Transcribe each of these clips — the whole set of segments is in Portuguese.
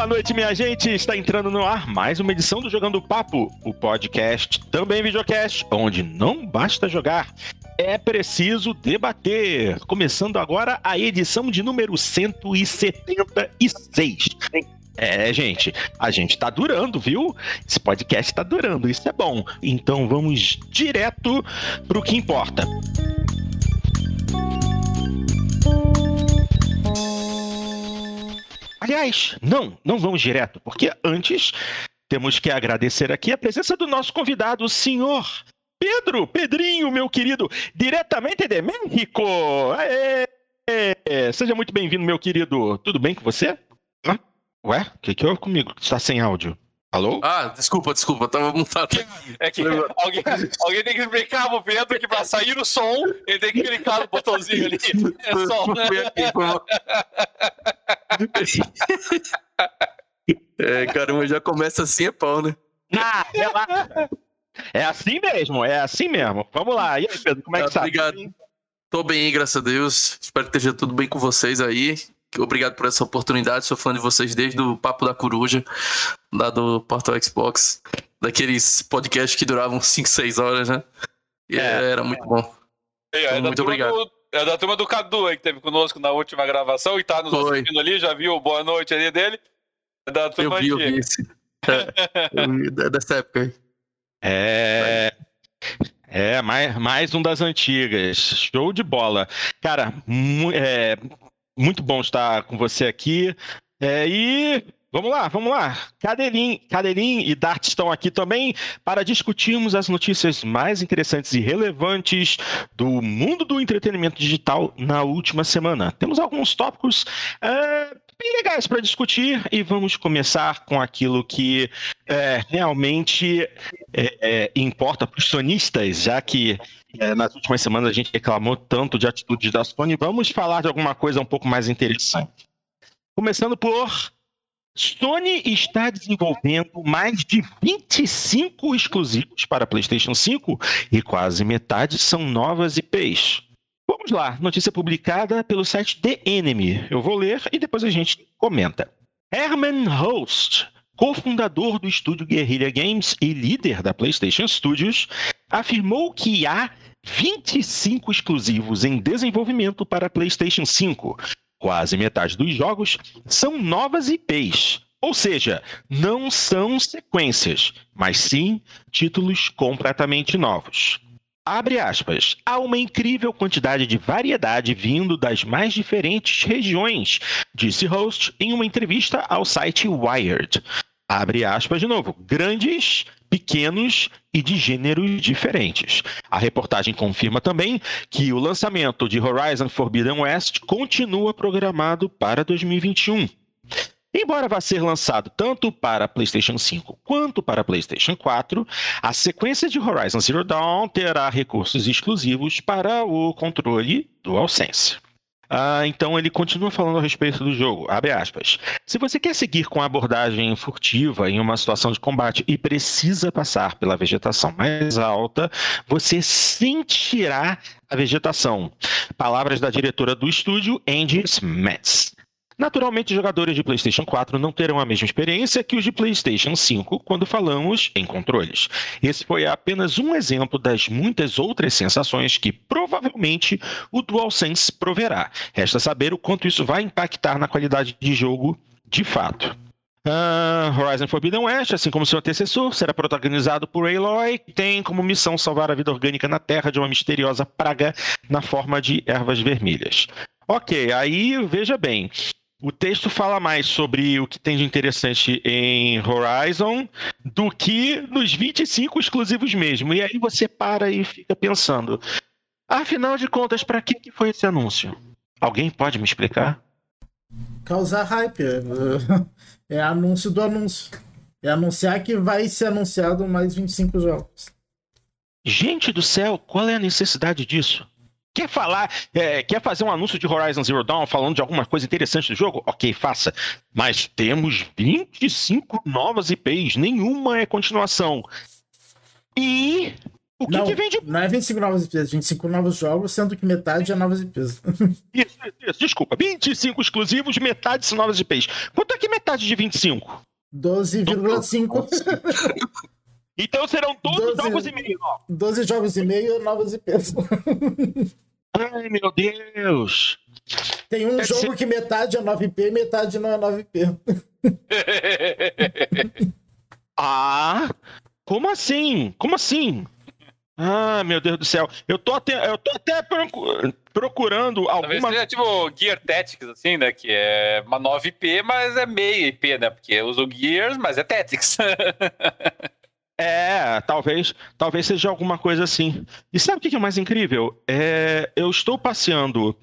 Boa noite, minha gente. Está entrando no ar mais uma edição do Jogando Papo, o podcast, também videocast, onde não basta jogar, é preciso debater. Começando agora a edição de número 176. É, gente, a gente tá durando, viu? Esse podcast tá durando, isso é bom. Então vamos direto pro que importa. Aliás, não, não vamos direto, porque antes temos que agradecer aqui a presença do nosso convidado, o senhor Pedro, Pedrinho, meu querido, diretamente de México. Aê! Seja muito bem-vindo, meu querido. Tudo bem com você? Ué, o que, que houve comigo? Está sem áudio. Alô? Ah, desculpa, desculpa, tava montado. É que alguém, alguém tem que explicar pro Pedro que pra sair o som, ele tem que clicar no botãozinho ali. É só. é, caramba, já começa assim, é pau, né? Ah, relaxa. É assim mesmo, é assim mesmo. Vamos lá. E aí, Pedro, como é que tá? Obrigado. Tô bem, graças a Deus. Espero que esteja tudo bem com vocês aí. Obrigado por essa oportunidade. Sou fã de vocês desde o Papo da Coruja, lá do Portal Xbox. Daqueles podcasts que duravam 5, 6 horas, né? E é. era muito bom. É, é muito obrigado. Do, é da turma do Cadu aí, que teve conosco na última gravação e tá nos Foi. assistindo ali. Já viu o boa noite ali dele? É da turma eu vi, eu vi esse. É, vi dessa época aí. É. É, mais, mais um das antigas. Show de bola. Cara, é, muito bom estar com você aqui. É, e Vamos lá, vamos lá. Cadeirinho e Dart estão aqui também para discutirmos as notícias mais interessantes e relevantes do mundo do entretenimento digital na última semana. Temos alguns tópicos é, bem legais para discutir e vamos começar com aquilo que é, realmente é importa para os sonistas, já que nas últimas semanas a gente reclamou tanto de atitudes da Sony. Vamos falar de alguma coisa um pouco mais interessante. Começando por Sony está desenvolvendo mais de 25 exclusivos para PlayStation 5 e quase metade são novas IPs. Vamos lá, notícia publicada pelo site The Enemy. Eu vou ler e depois a gente comenta. Herman Host, cofundador do estúdio Guerrilla Games e líder da PlayStation Studios, afirmou que há 25 exclusivos em desenvolvimento para PlayStation 5, Quase metade dos jogos são novas IPs, ou seja, não são sequências, mas sim títulos completamente novos. Abre aspas. Há uma incrível quantidade de variedade vindo das mais diferentes regiões, disse Host em uma entrevista ao site Wired. Abre aspas de novo. Grandes, pequenos e de gêneros diferentes. A reportagem confirma também que o lançamento de Horizon Forbidden West continua programado para 2021. Embora vá ser lançado tanto para PlayStation 5 quanto para PlayStation 4, a sequência de Horizon Zero Dawn terá recursos exclusivos para o controle DualSense. Ah, então ele continua falando a respeito do jogo. Abre aspas. Se você quer seguir com a abordagem furtiva em uma situação de combate e precisa passar pela vegetação mais alta, você sentirá a vegetação. Palavras da diretora do estúdio, Angie Smets. Naturalmente, jogadores de PlayStation 4 não terão a mesma experiência que os de PlayStation 5 quando falamos em controles. Esse foi apenas um exemplo das muitas outras sensações que provavelmente o DualSense proverá. Resta saber o quanto isso vai impactar na qualidade de jogo de fato. Uh, Horizon Forbidden West, assim como seu antecessor, será protagonizado por Aloy, que tem como missão salvar a vida orgânica na Terra de uma misteriosa praga na forma de ervas vermelhas. Ok, aí veja bem. O texto fala mais sobre o que tem de interessante em Horizon do que nos 25 exclusivos mesmo. E aí você para e fica pensando: afinal de contas, para que foi esse anúncio? Alguém pode me explicar? Causar hype. É anúncio do anúncio. É anunciar que vai ser anunciado mais 25 jogos. Gente do céu, qual é a necessidade disso? Quer falar, é, quer fazer um anúncio de Horizon Zero Dawn falando de alguma coisa interessante do jogo? Ok, faça. Mas temos 25 novas IPs, nenhuma é continuação. E O que, não, que vende? Não é 25 novas IPs, 25 novos jogos, sendo que metade é novas IPs. Isso, isso, desculpa. 25 exclusivos, metade são novas IPs. Quanto é que é metade de 25? 12,5. Então serão 12, 12 jogos e meio. 12 jogos e meio novas IPs. Ai, meu Deus. Tem um jogo ser... que metade é 9P e metade não é 9P. ah, como assim? Como assim? Ah, meu Deus do céu. Eu tô até, eu tô até procurando alguma... Talvez seja tipo Gear Tactics, assim, né? Que é uma 9IP, mas é meia IP, né? Porque usa o Gears, mas é Tactics. É, talvez, talvez seja alguma coisa assim. E sabe o que é mais incrível? É, eu estou passeando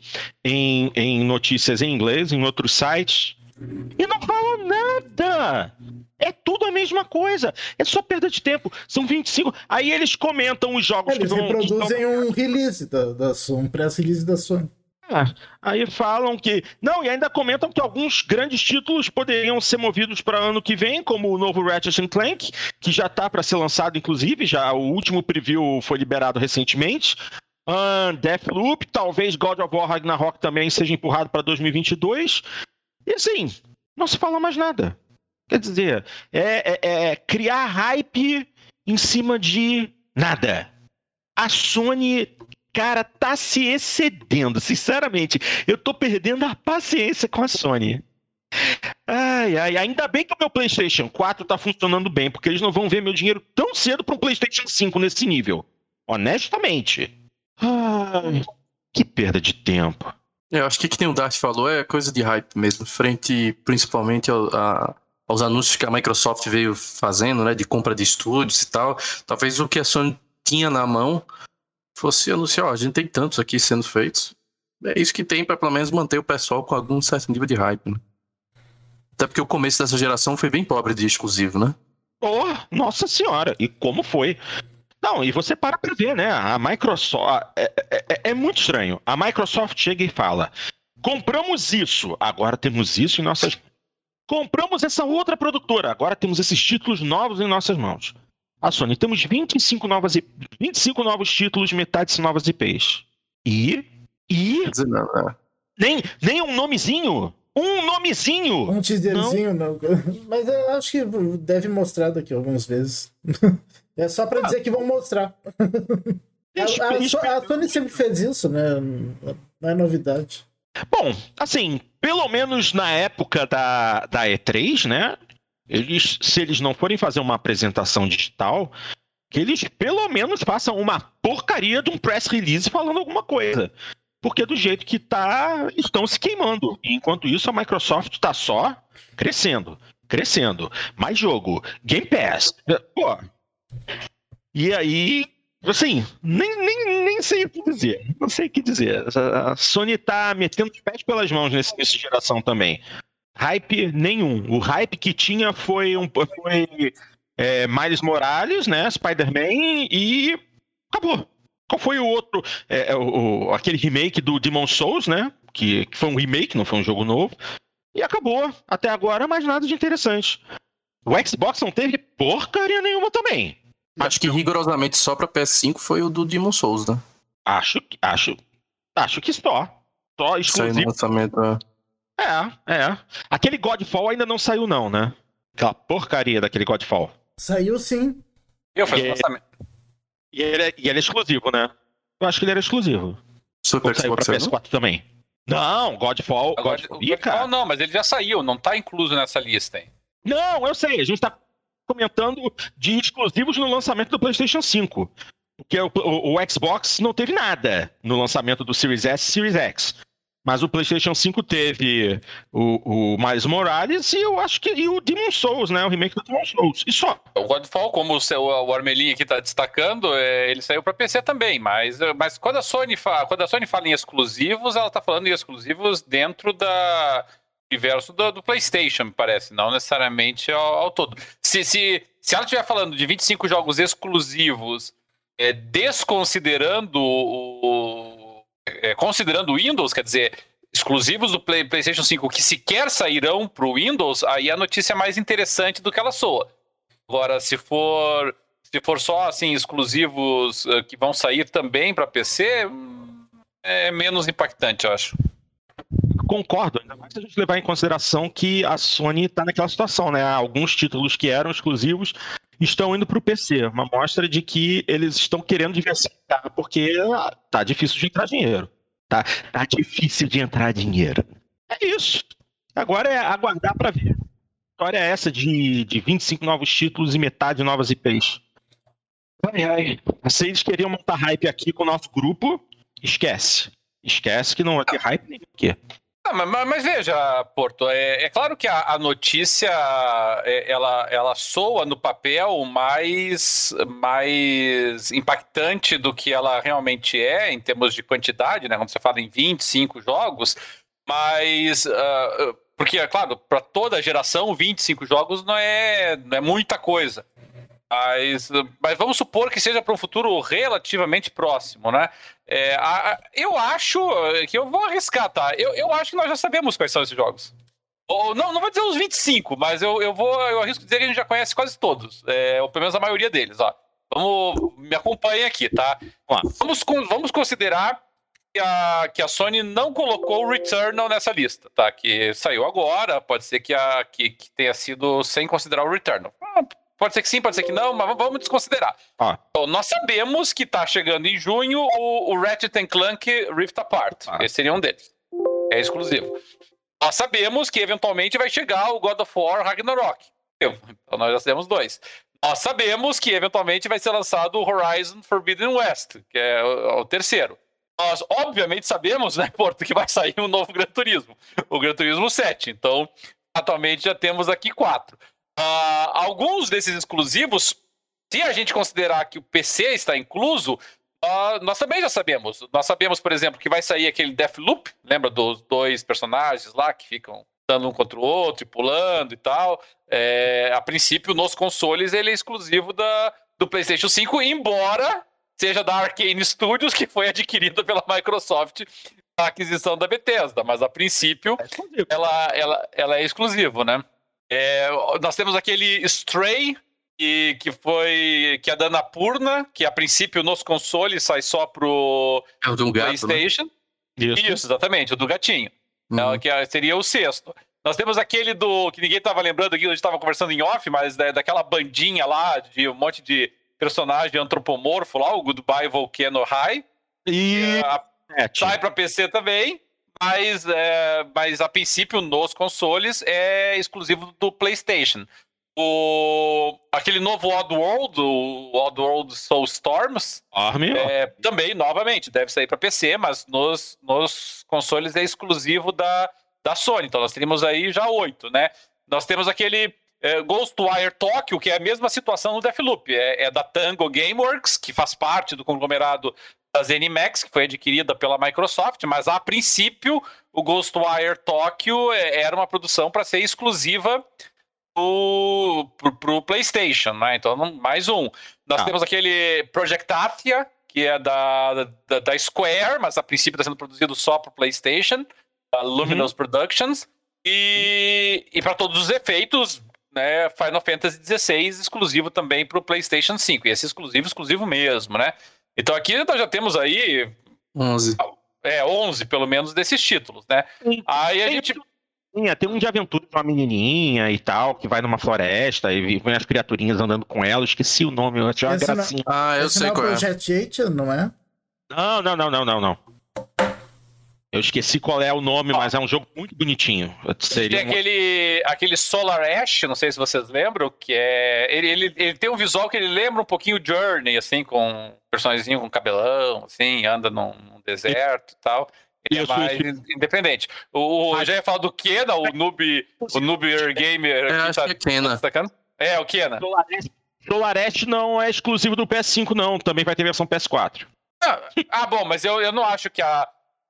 em, em notícias em inglês, em outros sites, e não fala nada. É tudo a mesma coisa. É só perda de tempo. São 25. Aí eles comentam os jogos eles que vão. Eles reproduzem um release da, da Sony, um pré-release da Sony. Ah, aí falam que. Não, e ainda comentam que alguns grandes títulos poderiam ser movidos para ano que vem, como o novo Ratchet Clank, que já está para ser lançado, inclusive, já o último preview foi liberado recentemente. Uh, Deathloop, talvez God of War Ragnarok também seja empurrado para 2022. E assim, não se fala mais nada. Quer dizer, é, é, é criar hype em cima de nada. A Sony cara tá se excedendo. Sinceramente, eu tô perdendo a paciência com a Sony. Ai, ai, ainda bem que o meu PlayStation 4 tá funcionando bem, porque eles não vão ver meu dinheiro tão cedo para um PlayStation 5 nesse nível. Honestamente. Ai, que perda de tempo. Eu acho que o que o Dart falou é coisa de hype mesmo, frente principalmente ao, a, aos anúncios que a Microsoft veio fazendo, né, de compra de estúdios e tal. Talvez o que a Sony tinha na mão fosse anunciar, ó, a gente tem tantos aqui sendo feitos. É isso que tem para pelo menos manter o pessoal com algum certo nível de hype, né? Até porque o começo dessa geração foi bem pobre de exclusivo, né? Oh, nossa senhora! E como foi? Não, e você para pra ver, né? A Microsoft. É, é, é, é, muito estranho. A Microsoft chega e fala: compramos isso, agora temos isso em nossas. Compramos essa outra produtora, agora temos esses títulos novos em nossas mãos. A Sony, temos 25, novas, 25 novos títulos, metade novas IPs. E. E. Não, não. Nem, nem um nomezinho? Um nomezinho! Um teaserzinho, não. não. Mas eu acho que deve mostrar daqui algumas vezes. É só pra ah. dizer que vão mostrar. a, a, a Sony sempre fez isso, né? Não é novidade. Bom, assim, pelo menos na época da, da E3, né? Eles, se eles não forem fazer uma apresentação digital, que eles pelo menos façam uma porcaria de um press release falando alguma coisa. Porque do jeito que tá, estão se queimando. E enquanto isso, a Microsoft está só crescendo, crescendo. Mais jogo, Game Pass. Pô. E aí, assim, nem, nem, nem sei o que dizer. Não sei o que dizer. A Sony tá metendo os pés pelas mãos nesse, nessa geração também. Hype nenhum. O hype que tinha foi um foi é, Miles Morales, né? Spider-Man e acabou. Qual foi o outro? É, é o, aquele remake do Demon Souls, né? Que, que foi um remake, não foi um jogo novo. E acabou. Até agora, mais nada de interessante. O Xbox não teve porcaria nenhuma também. Acho que rigorosamente só pra PS5 foi o do Demon Souls, né? Acho, acho, acho que só. Só exclusivo. lançamento, é. É, é. Aquele Godfall ainda não saiu, não, né? Aquela porcaria daquele Godfall. Saiu sim. Eu fiz o é- lançamento. E ele, é, e ele é exclusivo, né? Eu acho que ele era exclusivo. Super saiu pra PS4 não? também. Não, Godfall. Godfall, Godfall não, mas ele já saiu, não tá incluso nessa lista, hein? Não, eu sei, a gente tá comentando de exclusivos no lançamento do PlayStation 5. Porque o, o, o Xbox não teve nada no lançamento do Series S e Series X. Mas o PlayStation 5 teve o, o Miles Morales e eu acho que e o Demon Souls, né? O remake do Demon Souls. E só. O Godfall, como o, seu, o Armelinho aqui está destacando, é, ele saiu para PC também. Mas, mas quando, a Sony fala, quando a Sony fala em exclusivos, ela está falando em exclusivos dentro da universo do, do, PlayStation, me parece, não necessariamente ao, ao, todo. Se, se, se ela estiver falando de 25 jogos exclusivos, é, desconsiderando o é, considerando o Windows, quer dizer, exclusivos do Play, PlayStation 5 que sequer sairão para o Windows, aí a notícia é mais interessante do que ela soa. Agora, se for se for só assim exclusivos uh, que vão sair também para PC, hum, é menos impactante, eu acho. Concordo, ainda mais se a gente levar em consideração que a Sony está naquela situação, né? Alguns títulos que eram exclusivos estão indo para o PC. Uma mostra de que eles estão querendo diversificar, porque tá difícil de entrar dinheiro. Tá, tá difícil de entrar dinheiro. É isso. Agora é aguardar para ver. A história é essa de, de 25 novos títulos e metade novas IPs. Ai, ai. Eles queriam montar hype aqui com o nosso grupo, esquece. Esquece que não vai ter hype nem aqui. Ah, mas, mas, veja, Porto, é, é claro que a, a notícia é, ela, ela soa no papel mais, mais impactante do que ela realmente é em termos de quantidade, né? Quando você fala em 25 jogos, mas uh, porque, é claro, para toda geração, 25 jogos não é, não é muita coisa. Mas, mas vamos supor que seja para um futuro relativamente próximo, né? É, a, eu acho que eu vou arriscar, tá? Eu, eu acho que nós já sabemos quais são esses jogos. Ou, não, não vou dizer os 25, mas eu, eu vou eu arrisco dizer que a gente já conhece quase todos. É, ou pelo menos a maioria deles, ó. Vamos, me acompanhem aqui, tá? Vamos, vamos considerar que a, que a Sony não colocou o Returnal nessa lista, tá? Que saiu agora, pode ser que, a, que, que tenha sido sem considerar o Returnal. Ah, Pode ser que sim, pode ser que não, mas vamos desconsiderar. Ah. Então, nós sabemos que está chegando em junho o, o Ratchet Clank Rift Apart. Ah. Esse seria um deles. É exclusivo. Nós sabemos que eventualmente vai chegar o God of War Ragnarok. Então nós já temos dois. Nós sabemos que eventualmente vai ser lançado o Horizon Forbidden West, que é o, o terceiro. Nós, obviamente, sabemos, né, Porto, que vai sair um novo Gran Turismo, o Gran Turismo 7. Então, atualmente já temos aqui quatro. Uh, alguns desses exclusivos, se a gente considerar que o PC está incluso, uh, nós também já sabemos. Nós sabemos, por exemplo, que vai sair aquele Deathloop, lembra dos dois personagens lá que ficam dando um contra o outro e pulando e tal. É, a princípio, nos consoles, ele é exclusivo da, do PlayStation 5, embora seja da Arkane Studios, que foi adquirida pela Microsoft a aquisição da Bethesda, mas a princípio é ela, ela, ela é exclusivo, né? É, nós temos aquele Stray, que, que foi que é da Anapurna, que a princípio nos consoles sai só pro é o do PlayStation. Gato, né? Isso. Isso. exatamente, o do gatinho. Uhum. É, que é, seria o sexto. Nós temos aquele do. que ninguém estava lembrando aqui, a gente estava conversando em off, mas da, daquela bandinha lá de um monte de personagem antropomorfo lá, o Goodbye Volcano High. E. Sai para PC também mas, é, mas a princípio nos consoles é exclusivo do PlayStation. O, aquele novo Oddworld, o Oddworld Soulstorms, é, também, novamente, deve sair para PC, mas nos, nos consoles é exclusivo da, da Sony. Então nós teríamos aí já oito, né? Nós temos aquele é, Ghostwire Tokyo, que é a mesma situação no Deathloop. É, é da Tango Gameworks, que faz parte do conglomerado da ZeniMax, que foi adquirida pela Microsoft, mas a princípio o Ghostwire Tokyo é, era uma produção para ser exclusiva para o PlayStation, né? Então, mais um. Nós ah. temos aquele Project Athia, que é da, da, da Square, mas a princípio está sendo produzido só para o PlayStation, da Luminous uhum. Productions. E, e para todos os efeitos, né, Final Fantasy XVI exclusivo também para o PlayStation 5. E esse exclusivo, exclusivo mesmo, né? Então aqui nós já temos aí 11. É, 11 pelo menos desses títulos, né? Sim. Aí a gente tem um de aventura de uma menininha e tal, que vai numa floresta e vem as criaturinhas andando com ela. Esqueci o nome, eu achei uma gracinha. Não... Ah, eu Esse sei não é qual é. Project 8, não é? Não, não, não, não, não, não. Eu esqueci qual é o nome, mas é um jogo muito bonitinho. Seria tem aquele, aquele Solar Ash, não sei se vocês lembram, que é. Ele, ele, ele tem um visual que ele lembra um pouquinho Journey, assim, com um personagemzinho com cabelão, assim, anda num, num deserto e tal. Ele é isso, é mais isso. independente. O, eu já ia falar do Kena, o noob, o noob gamer. É, acho tá, que é Kena. Tá é, o Kena. Solar Ash não é exclusivo do PS5, não. Também vai ter versão PS4. Ah, ah, bom, mas eu, eu não acho que a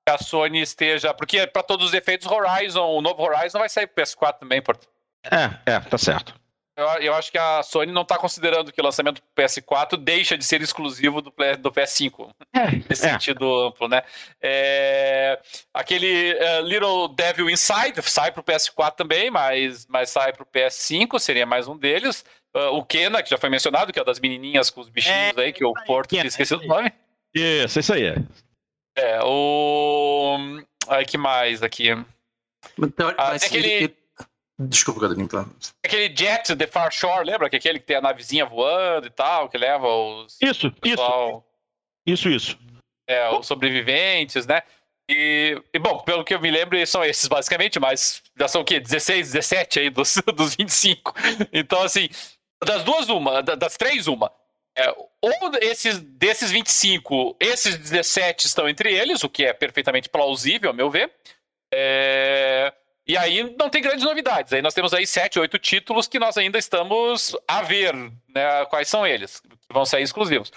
a Sony esteja. Porque, para todos os efeitos, Horizon, o novo Horizon vai sair pro PS4 também, Porto. É, é, tá certo. Eu, eu acho que a Sony não está considerando que o lançamento do PS4 deixa de ser exclusivo do, do PS5. É, nesse é. sentido amplo, né? É, aquele uh, Little Devil Inside sai pro PS4 também, mas, mas sai pro PS5, seria mais um deles. Uh, o Kena, que já foi mencionado, que é das menininhas com os bichinhos é, aí, que o Porto tinha esquecido o nome. Isso, isso aí. É, o. Aí que mais aqui? Então, ah, aquele. Desculpa, Cadrinho, tá? Aquele Jet The Far Shore, lembra? Que é aquele que tem a navezinha voando e tal, que leva os. Isso, pessoal... isso. Isso, isso. É, os sobreviventes, né? E, e, bom, pelo que eu me lembro, são esses basicamente, mas já são o quê? 16, 17 aí dos, dos 25. Então, assim, das duas, uma, das três, uma. É, ou esses, desses 25, esses 17 estão entre eles, o que é perfeitamente plausível, a meu ver. É, e aí não tem grandes novidades. Aí nós temos aí sete, oito títulos que nós ainda estamos a ver né, quais são eles, que vão sair exclusivos.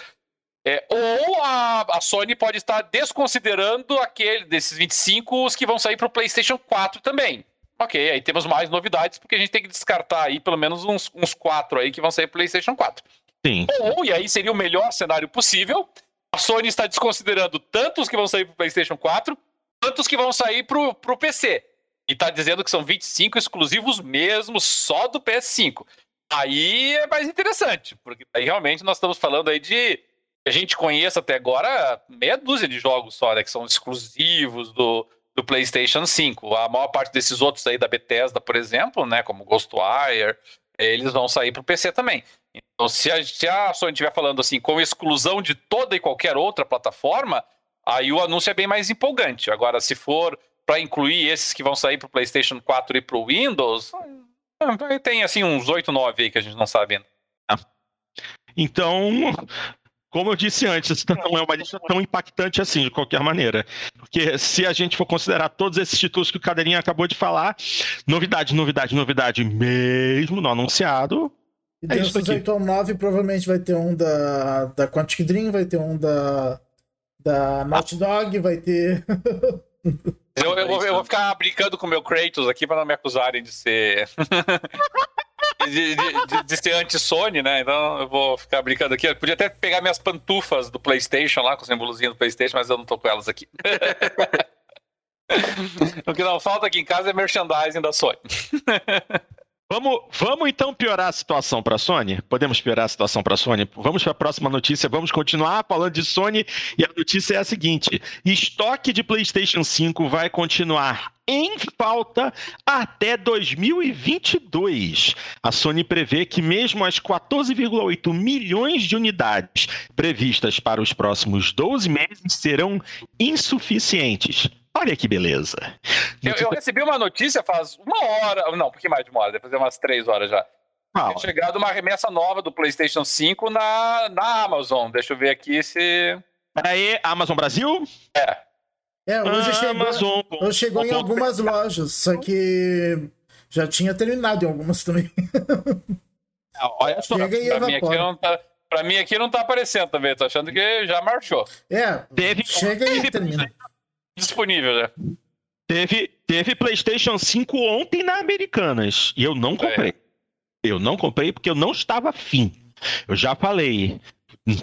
É, ou a, a, Sony pode estar desconsiderando aquele desses 25 os que vão sair para o PlayStation 4 também. Ok, aí temos mais novidades, porque a gente tem que descartar aí pelo menos uns, uns quatro aí que vão sair para PlayStation 4. Sim. Ou, e aí seria o melhor cenário possível, a Sony está desconsiderando tanto os que vão sair para o PlayStation 4, quanto os que vão sair para o PC. E está dizendo que são 25 exclusivos mesmo, só do PS5. Aí é mais interessante, porque aí realmente nós estamos falando aí de a gente conheça até agora meia dúzia de jogos só, né, que são exclusivos do, do PlayStation 5. A maior parte desses outros aí da Bethesda, por exemplo, né, como Ghostwire, eles vão sair para o PC também. Então, se a, se a Sony estiver falando assim, com exclusão de toda e qualquer outra plataforma, aí o anúncio é bem mais empolgante. Agora, se for para incluir esses que vão sair para o PlayStation 4 e para o Windows, ah, tem assim uns 8, 9 aí que a gente não sabe ainda. Então, como eu disse antes, não é uma lista tão impactante assim, de qualquer maneira. Porque se a gente for considerar todos esses títulos que o Cadeirinha acabou de falar, novidade, novidade, novidade mesmo, não anunciado. E é desses 8 ou 9, provavelmente vai ter um da, da Quantic Dream, vai ter um da, da Naughty Dog, vai ter. eu, eu, vou, eu vou ficar brincando com o meu Kratos aqui para não me acusarem de ser. de, de, de, ser anti-Sony, né? Então eu vou ficar brincando aqui. Eu podia até pegar minhas pantufas do PlayStation lá, com o símbolozinho do PlayStation, mas eu não tô com elas aqui. o que não falta aqui em casa é merchandising da Sony. Vamos, vamos então piorar a situação para a Sony? Podemos piorar a situação para a Sony? Vamos para a próxima notícia. Vamos continuar falando de Sony e a notícia é a seguinte: estoque de PlayStation 5 vai continuar em falta até 2022. A Sony prevê que mesmo as 14,8 milhões de unidades previstas para os próximos 12 meses serão insuficientes. Olha que beleza. Eu, eu, recebi uma notícia faz uma hora, não, um pouquinho mais de uma hora, depois de umas três horas já. Ah, chegado uma remessa nova do PlayStation 5 na, na Amazon. Deixa eu ver aqui se. Peraí, Amazon Brasil? É. É, hoje chegou, Amazon, hoje chegou em algumas lojas, só que já tinha terminado em algumas também. Ah, olha só, Chega e pra, mim aqui não tá, pra mim aqui não tá aparecendo também, tô achando que já marchou. É, teve, chega e termina disponível, né? Teve, teve PlayStation 5 ontem na Americanas e eu não comprei. É. Eu não comprei porque eu não estava afim. Eu já falei.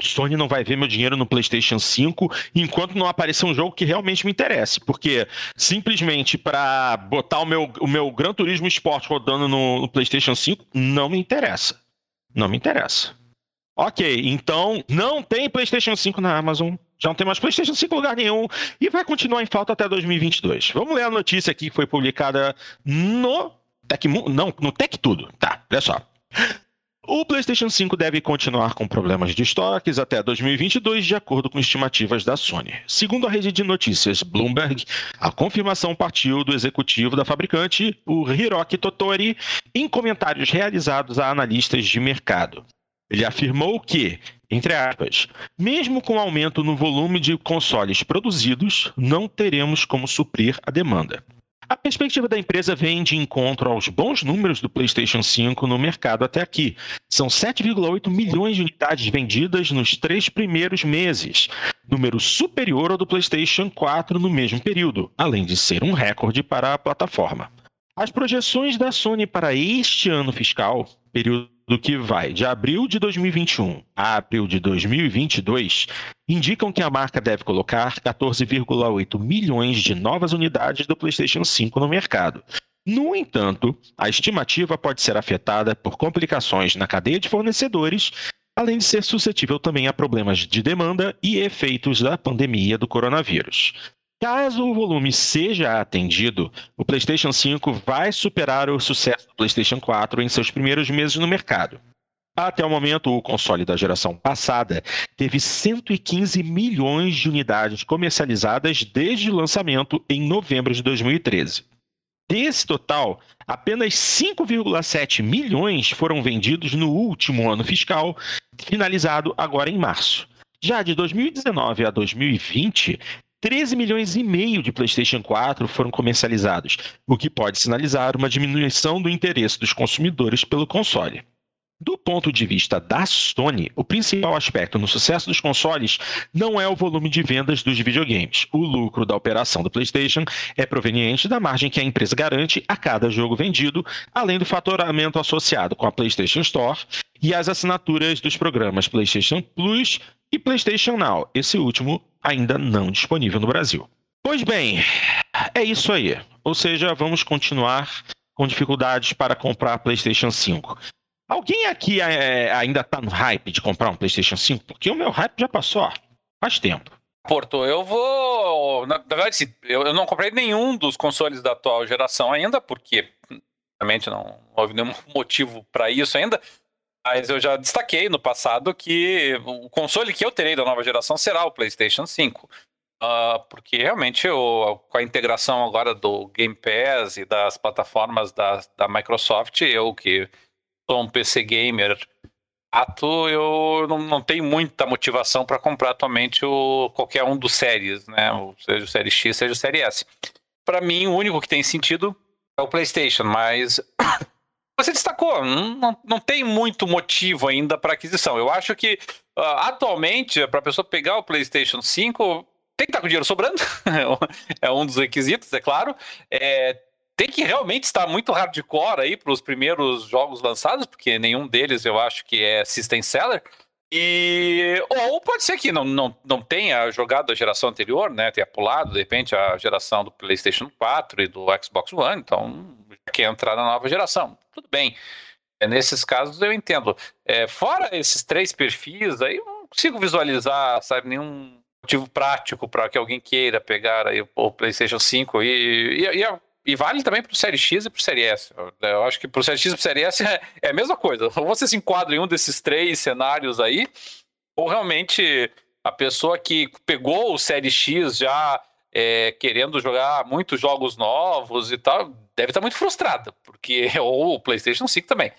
Sony não vai ver meu dinheiro no PlayStation 5 enquanto não aparecer um jogo que realmente me interesse. Porque simplesmente para botar o meu, o meu Gran Turismo Sport rodando no, no PlayStation 5 não me interessa. Não me interessa. Ok, então não tem PlayStation 5 na Amazon já não tem mais PlayStation 5 em lugar nenhum e vai continuar em falta até 2022. Vamos ler a notícia aqui que foi publicada no Tech, não, no Tech Tudo. Tá, olha só. O PlayStation 5 deve continuar com problemas de estoques até 2022, de acordo com estimativas da Sony. Segundo a rede de notícias Bloomberg, a confirmação partiu do executivo da fabricante, o Hiroki Totori, em comentários realizados a analistas de mercado. Ele afirmou que, entre aspas, mesmo com aumento no volume de consoles produzidos, não teremos como suprir a demanda. A perspectiva da empresa vem de encontro aos bons números do PlayStation 5 no mercado até aqui. São 7,8 milhões de unidades vendidas nos três primeiros meses, número superior ao do PlayStation 4 no mesmo período, além de ser um recorde para a plataforma. As projeções da Sony para este ano fiscal, período do que vai de abril de 2021 a abril de 2022 indicam que a marca deve colocar 14,8 milhões de novas unidades do PlayStation 5 no mercado, No entanto, a estimativa pode ser afetada por complicações na cadeia de fornecedores, além de ser suscetível também a problemas de demanda e efeitos da pandemia do coronavírus. Caso o volume seja atendido, o PlayStation 5 vai superar o sucesso do PlayStation 4 em seus primeiros meses no mercado. Até o momento, o console da geração passada teve 115 milhões de unidades comercializadas desde o lançamento em novembro de 2013. Desse total, apenas 5,7 milhões foram vendidos no último ano fiscal, finalizado agora em março. Já de 2019 a 2020, 13 milhões e meio de PlayStation 4 foram comercializados, o que pode sinalizar uma diminuição do interesse dos consumidores pelo console. Do ponto de vista da Sony, o principal aspecto no sucesso dos consoles não é o volume de vendas dos videogames. O lucro da operação do PlayStation é proveniente da margem que a empresa garante a cada jogo vendido, além do faturamento associado com a PlayStation Store e as assinaturas dos programas PlayStation Plus e PlayStation Now, esse último ainda não disponível no Brasil. Pois bem, é isso aí. Ou seja, vamos continuar com dificuldades para comprar a PlayStation 5. Alguém aqui é, ainda tá no hype de comprar um PlayStation 5? Porque o meu hype já passou faz tempo. Porto, eu vou. Na verdade, eu não comprei nenhum dos consoles da atual geração ainda, porque realmente não houve nenhum motivo para isso ainda. Mas eu já destaquei no passado que o console que eu terei da nova geração será o PlayStation 5. Uh, ah, porque realmente eu, com a integração agora do Game Pass e das plataformas da, da Microsoft, eu que sou um PC gamer ato, eu não, não tenho muita motivação para comprar atualmente o, qualquer um dos séries, né? Seja o Série X, seja o Série S. Para mim, o único que tem sentido é o PlayStation, mas você destacou, não, não tem muito motivo ainda para aquisição. Eu acho que uh, atualmente, para a pessoa pegar o PlayStation 5, tem que estar tá com dinheiro sobrando, é um dos requisitos, é claro. É, tem que realmente estar muito hardcore aí para os primeiros jogos lançados, porque nenhum deles eu acho que é system seller. E ou pode ser que não, não, não tenha jogado a geração anterior, né? Tenha pulado de repente a geração do PlayStation 4 e do Xbox One, então quer entrar na nova geração. Tudo bem. É, nesses casos eu entendo. É, fora esses três perfis, aí eu não consigo visualizar, sabe, nenhum motivo prático para que alguém queira pegar aí o PlayStation 5 e, e, e e vale também para o Série X e para o Série S. Eu acho que para o Série X e para o Série S é, é, a mesma coisa. Ou você se enquadra em um desses três cenários aí, ou realmente a pessoa que pegou o Série X já é, querendo jogar muitos jogos novos e tal, deve estar muito frustrada, porque ou o PlayStation 5 também.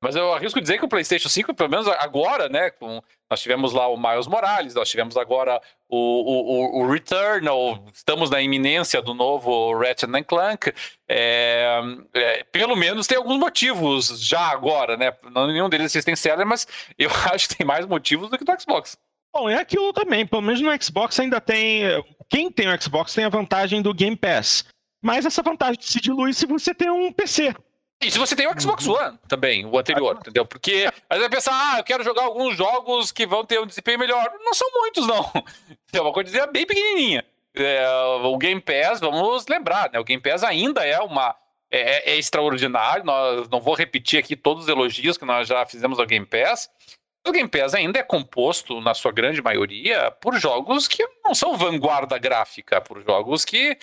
Mas eu arrisco dizer que o PlayStation 5, pelo menos agora, né? Com, nós tivemos lá o Miles Morales, nós tivemos agora o, o, o Returnal, estamos na iminência do novo Ratchet Clank. É, é, pelo menos tem alguns motivos já agora, né? Nenhum deles existem seller, mas eu acho que tem mais motivos do que do Xbox. Bom, é aquilo também. Pelo menos no Xbox ainda tem. Quem tem o Xbox tem a vantagem do Game Pass. Mas essa vantagem se dilui se você tem um PC. E se você tem o Xbox. One também, o anterior, entendeu? Porque vai pensar, ah, eu quero jogar alguns jogos que vão ter um desempenho melhor. Não são muitos, não. É uma coisa bem pequenininha. É, o Game Pass, vamos lembrar, né? O Game Pass ainda é uma. É, é, é extraordinário. Nós não vou repetir aqui todos os elogios que nós já fizemos ao Game Pass. O Game Pass ainda é composto, na sua grande maioria, por jogos que não são vanguarda gráfica, por jogos que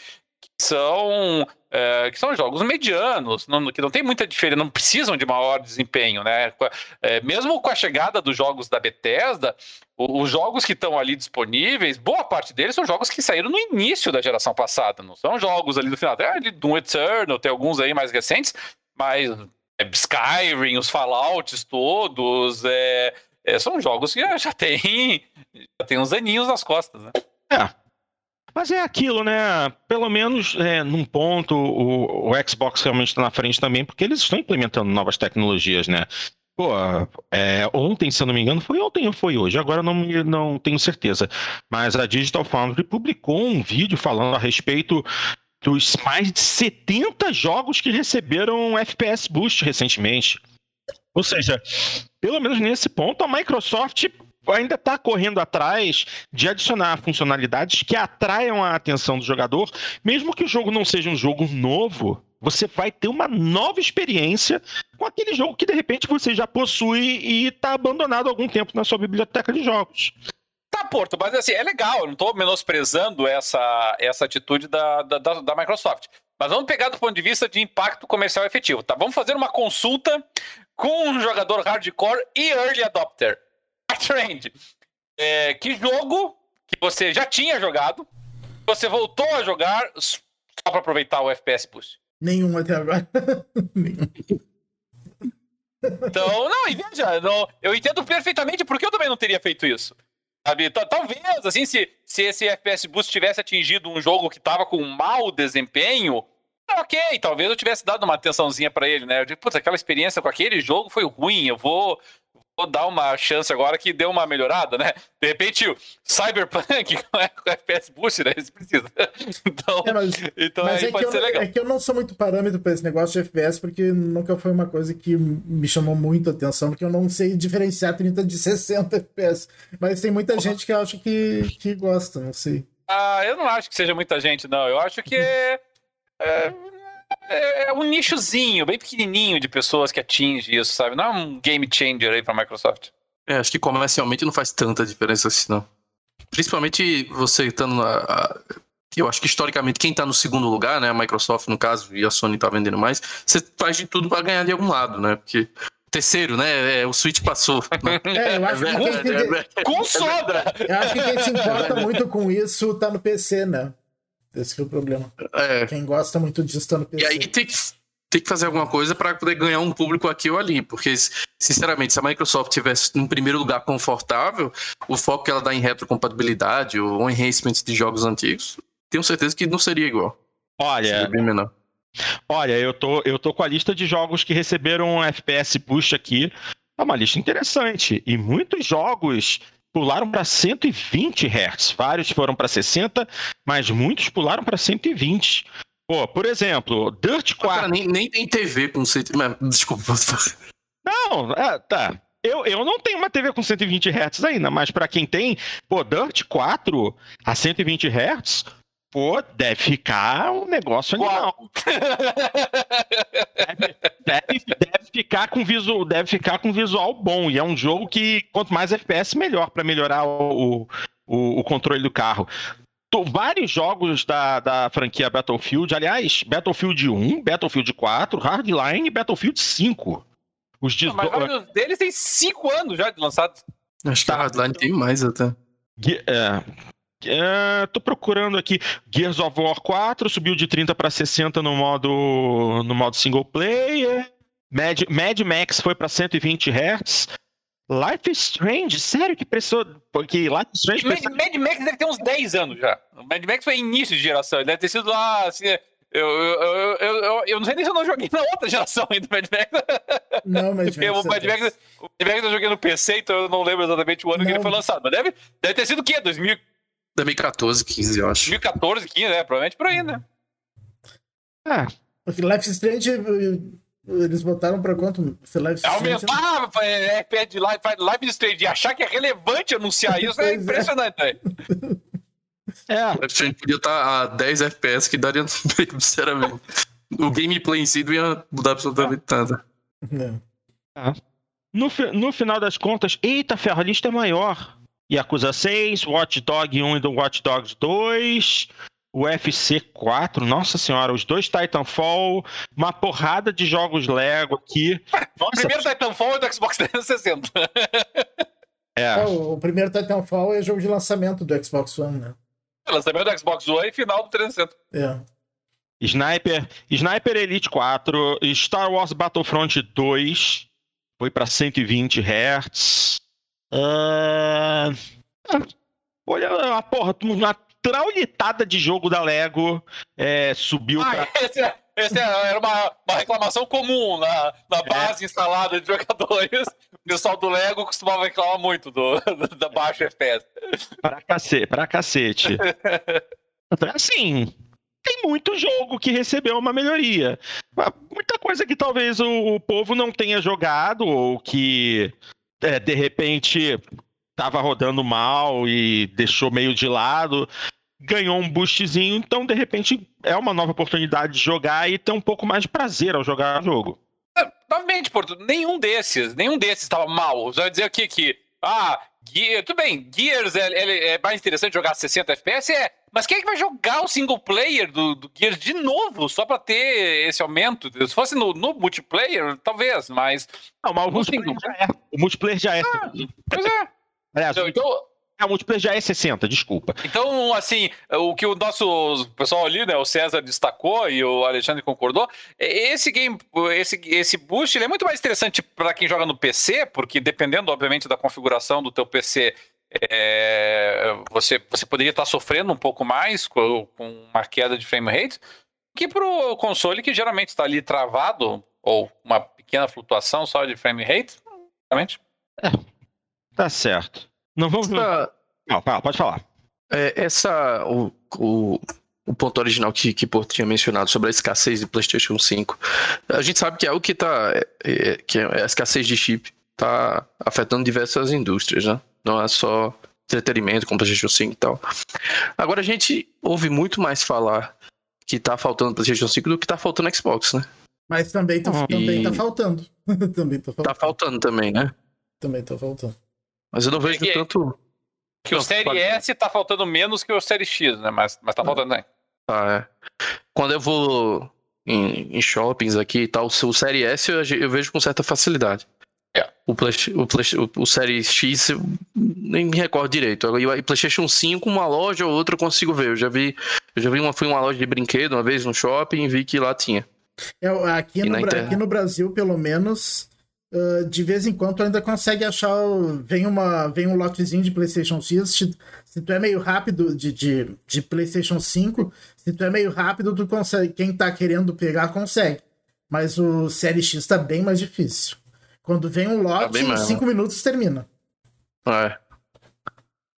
são é, que são jogos medianos, não, que não tem muita diferença, não precisam de maior desempenho, né? É, mesmo com a chegada dos jogos da Bethesda, os jogos que estão ali disponíveis, boa parte deles são jogos que saíram no início da geração passada, não são jogos ali do final. Tem ali Doom Eternal, tem alguns aí mais recentes, mas é, Skyrim, os Fallouts todos, é, é, são jogos que já tem, já tem uns aninhos nas costas, né? É, mas é aquilo, né? Pelo menos é, num ponto o, o Xbox realmente está na frente também, porque eles estão implementando novas tecnologias, né? Pô, é, ontem, se eu não me engano, foi ontem ou foi hoje, agora não, não tenho certeza. Mas a Digital Foundry publicou um vídeo falando a respeito dos mais de 70 jogos que receberam FPS Boost recentemente. Ou seja, pelo menos nesse ponto, a Microsoft ainda está correndo atrás de adicionar funcionalidades que atraiam a atenção do jogador, mesmo que o jogo não seja um jogo novo, Você vai ter uma nova experiência com aquele jogo que de repente você já possui e está abandonado há algum tempo na sua biblioteca de jogos. Tá, Porto, mas assim, é legal, eu não estou menosprezando essa, essa atitude da, da, da Microsoft. Mas vamos pegar do ponto de vista de impacto comercial efetivo, tá? Vamos fazer uma consulta com um jogador hardcore e early adopter. Trend. É, que jogo que você já tinha jogado, você voltou a jogar só para aproveitar o FPS Push? Nenhum até agora. então, não, e veja, não, eu entendo perfeitamente porque eu também não teria feito isso. Sabe? Talvez, assim, se, se esse FPS Boost tivesse atingido um jogo que estava com um mau desempenho, ok, talvez eu tivesse dado uma atençãozinha para ele, né? Eu digo, putz, aquela experiência com aquele jogo foi ruim, eu vou, vou dar uma chance agora que deu uma melhorada, né? De repente, o Cyberpunk com FPS Boost, né? Eles precisam. Então, é, mas, então mas aí é pode ser eu, legal. É que eu não sou muito parâmetro para esse negócio de FPS, porque nunca foi uma coisa que me chamou muito a atenção, porque eu não sei diferenciar 30 de 60 FPS. Mas tem muita gente que acha que, que gosta, não sei. Ah, eu não acho que seja muita gente, não. Eu acho que é é, é, é, um nichozinho, bem pequenininho de pessoas que atinge isso, sabe? Não é um game changer aí pra Microsoft. É, acho que comercialmente não faz tanta diferença assim, não. Principalmente você estando na. Eu acho que historicamente quem está no segundo lugar, né, a Microsoft no caso, e a Sony está vendendo mais, você faz de tudo para ganhar de algum lado, né? Porque terceiro, né? É, o Switch passou. É, eu acho que quem, é com soda! Eu acho que quem se importa muito com isso tá no PC, né? Esse é o problema. É. Quem gosta muito disso tá no PC. E aí tem que, tem que fazer alguma coisa para poder ganhar um público aqui ou ali. Porque, sinceramente, se a Microsoft tivesse um primeiro lugar confortável, o foco que ela dá em retrocompatibilidade ou enhancement de jogos antigos, tenho certeza que não seria igual. Olha. Seria bem menor. Olha, eu tô, eu tô com a lista de jogos que receberam um FPS push aqui. É uma lista interessante. E muitos jogos pularam para 120 Hz. Vários foram para 60, mas muitos pularam para 120. Pô, por exemplo, Dirt 4. Cara, nem, nem tem TV com 120. Desculpa. Não, é, tá. Eu, eu não tenho uma TV com 120 Hz ainda, mas para quem tem, pô, Dirt 4 a 120 Hz, pô, deve ficar um negócio animal. deve, deve, deve, ficar com visual, deve ficar com visual bom. E é um jogo que, quanto mais FPS, melhor para melhorar o, o, o, controle do carro. Tô, vários jogos da, da franquia Battlefield, aliás, Battlefield 1, Battlefield 4, Hardline e Battlefield 5. Os de... mas vários deles têm 5 anos já de lançado. Acho que a Hardline tem mais até. É, é, tô procurando aqui. Gears of War 4 subiu de 30 para 60 no modo no modo single player. Mad, Mad Max foi para 120 Hz. Life is Strange, sério que precisou. Porque Life is Strange. Mad, Mad, Max deve ter uns 10 anos já. Mad Max foi início de geração. Ele deve ter sido lá. Assim, eu, eu, eu, eu, eu não sei nem se eu não joguei na outra geração ainda do Mad Max. Não, mas. Porque o Mad Max, o Mad Max eu joguei no PC, então eu não lembro exatamente o ano não. que ele foi lançado. Mas deve, deve ter sido o quê? 2000. 2014, 15, eu acho. 2014, 15, né? Provavelmente por aí, né? Ah. Porque Life is Strange, eles botaram pra quanto? Life is Aumentar é, é, de Life, Life is Strange e achar que é relevante anunciar isso é, é impressionante, velho. É. Life is Strange podia estar a 10 FPS que daria, sinceramente. o gameplay em si não ia mudar absolutamente nada. É. Ah. No, no final das contas, eita, ferro, a lista é maior. Yakuza 6, Watch Dog 1 e do Watch Dogs 2, UFC 4, nossa senhora, os dois Titanfall, uma porrada de jogos Lego aqui. Nossa. O primeiro Titanfall é do Xbox 360. É. é. o, primeiro Titanfall é jogo de lançamento do Xbox One, né? É, lançamento do Xbox One e final do 360. É. Sniper, Sniper Elite 4, Star Wars Battlefront 2 foi para 120 Hz. Uh... Olha, a porra, uma traulitada de jogo da Lego é, subiu ah, pra... Esse, é, é, era uma, uma, reclamação comum na, na é. base é. instalada de jogadores. O pessoal do Lego costumava reclamar muito do, do da baixa FPS. Pra cacete, pra cacete. assim, tem muito jogo que recebeu uma melhoria. Muita coisa que talvez o, o povo não tenha jogado ou que é, de repente estava rodando mal e deixou meio de lado. ganhou um boostzinho, então de repente é uma nova oportunidade de jogar e ter um pouco mais de prazer ao jogar o jogo. É, novamente, Porto, nenhum desses, nenhum desses estava mal. Você vai dizer aqui que, ah, Gear, tudo bem, Gears é, é, é, mais interessante jogar 60 FPS, é, mas quem é que vai jogar o single player do, do Gears de novo, só pra ter esse aumento? Se fosse no, no multiplayer, talvez, mas... Não, mas o multiplayer, já é. o multiplayer já é. Ah, pois é. Aliás, então, então é, o multiplayer já é 60, desculpa. Então, assim, o que o nosso pessoal ali, né, o César destacou e o Alexandre concordou, é, esse game, esse, esse boost, ele é muito mais interessante para quem joga no PC, porque dependendo, obviamente, da configuração do teu PC, é, você, você poderia estar sofrendo um pouco mais com, com uma queda de frame rate, que para o console que geralmente está ali travado, ou uma pequena flutuação só de frame rate, realmente. É, tá certo. Não vamos. Essa... Não, pode falar. É, essa. O, o, o, ponto original que, que Porto tinha mencionado sobre a escassez de PlayStation 5. A gente sabe que é o que está. É, é, que é a escassez de chip está afetando diversas indústrias, né? Não é só entretenimento com PlayStation 5 e tal. Agora a gente ouve muito mais falar que está faltando PlayStation 5 do que está faltando Xbox, né? Mas também tá, e... também tá faltando. também tá faltando. Tá faltando também, né? Também tá faltando. Mas eu não vejo que, tanto. Que o Série. S tá faltando menos que o Série X, né? Mas, mas tá faltando, né? Ah, é. Quando eu vou em, em shoppings aqui e tal, o Série S eu, eu vejo com certa facilidade. É. O, Play, o, Play, o, o Série X eu nem me recordo direito. O PlayStation 5, uma loja ou outra eu consigo ver. Eu já vi, eu já vi uma, fui uma loja de brinquedo uma vez no shopping e vi que lá tinha. É, aqui, no, aqui no Brasil, pelo menos, Uh, de vez em quando ainda consegue achar. Vem, uma, vem um lotezinho de PlayStation 6. Se, se tu é meio rápido de, de, de, PlayStation 5, se tu é meio rápido, tu consegue. Quem tá querendo pegar, consegue. Mas o Série X tá bem mais difícil. Quando vem um lote, tá em 5 minutos termina. É.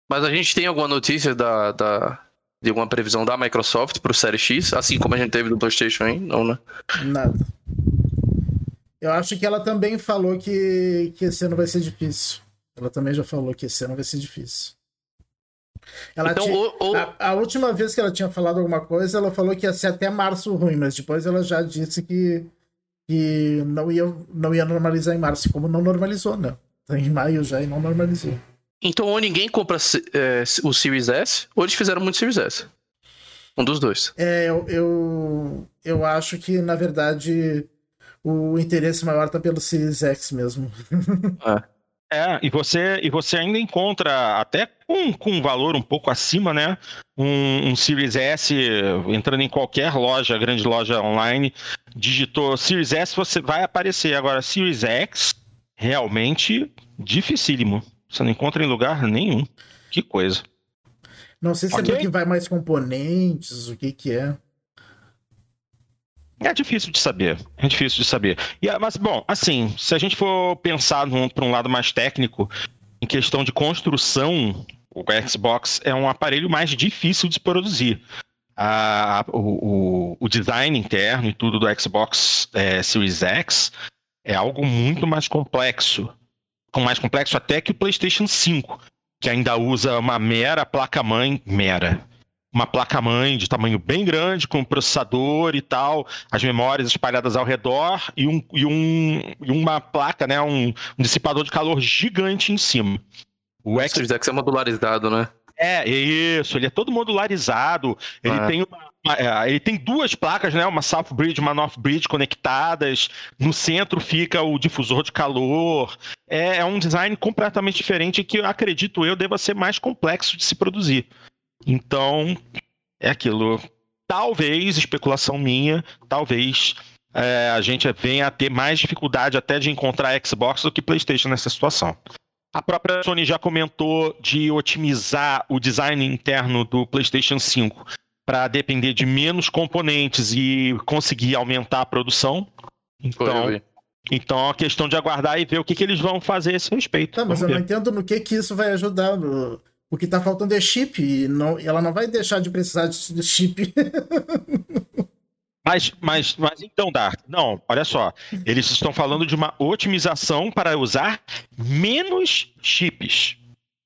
Mas a gente tem alguma notícia da, da, de alguma previsão da Microsoft pro Série X, assim como a gente teve do PlayStation, hein? Não, né? Nada. Eu acho que ela também falou que, que esse ano vai ser difícil. Ela também já falou que esse ano vai ser difícil. Ela então, tinha. A, a, última vez que ela tinha falado alguma coisa, ela falou que ia ser até março ruim, mas depois ela já disse que, que não, ia, não ia normalizar em março, como não normalizou, né? Tá em maio já e não normalizou. Então, ou ninguém compra é, o Series S, ou eles fizeram muito Series S. Um dos dois. É, eu, eu, eu acho que, na verdade, o interesse maior tá pelo Series X mesmo. é. É, e você, e você ainda encontra, até com, com um valor um pouco acima, né? Um, um, Series S entrando em qualquer loja, grande loja online, digitou Series S, você vai aparecer. Agora, Series X, realmente dificílimo. Você não encontra em lugar nenhum. Que coisa. Não sei se okay. é porque vai mais componentes, o que que é. É difícil de saber, é difícil de saber. E, ah, mas, bom, assim, se a gente for pensar para um lado mais técnico, em questão de construção, o Xbox é um aparelho mais difícil de produzir. A, o, o, design interno e tudo do Xbox é, Series X é algo muito mais complexo. Mais complexo até que o PlayStation 5, que ainda usa uma mera placa-mãe, mera, uma placa-mãe de tamanho bem grande, com processador e tal, as memórias espalhadas ao redor e, um, e, um, e uma placa, né, um, um, dissipador de calor gigante em cima. O X... X é modularizado, né? É, isso, ele é todo modularizado, ele ah. tem uma, é, ele tem duas placas, né? Uma South Bridge e uma North Bridge conectadas. No centro fica o difusor de calor. É, é um design completamente diferente que acredito eu deva ser mais complexo de se produzir. Então, é aquilo. Talvez, especulação minha, talvez é, a gente venha a ter mais dificuldade até de encontrar Xbox do que PlayStation nessa situação. A própria Sony já comentou de otimizar o design interno do PlayStation 5 para depender de menos componentes e conseguir aumentar a produção. Então, então é uma questão de aguardar e ver o que, que eles vão fazer a esse respeito. Tá, mas eu não entendo no que, que isso vai ajudar. No... O que tá faltando é chip. E não, ela não vai deixar de precisar de chip. Mas, mas, mas então, Dark, não, olha só. Eles estão falando de uma otimização para usar menos chips.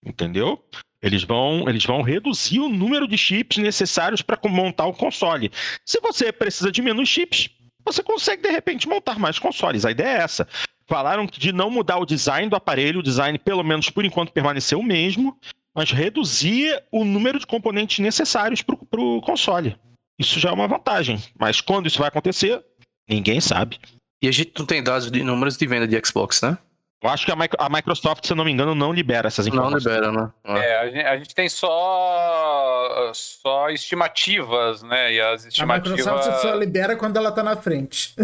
Entendeu? Eles vão, eles vão reduzir o número de chips necessários para montar o console. Se você precisa de menos chips, você consegue de repente montar mais consoles. A ideia é essa. Falaram de não mudar o design do aparelho, o design, pelo menos por enquanto, permaneceu o mesmo, mas reduzir o número de componentes necessários para o console. Isso já é uma vantagem. Mas quando isso vai acontecer, ninguém sabe. E a gente não tem dados de números de venda de Xbox, né? Eu acho que a, a Microsoft, se eu não me engano, não libera essas informações. Não libera, né? Ah. É, a gente, a gente, tem só, só estimativas, né? E as estimativas. A Microsoft só libera quando ela tá na frente.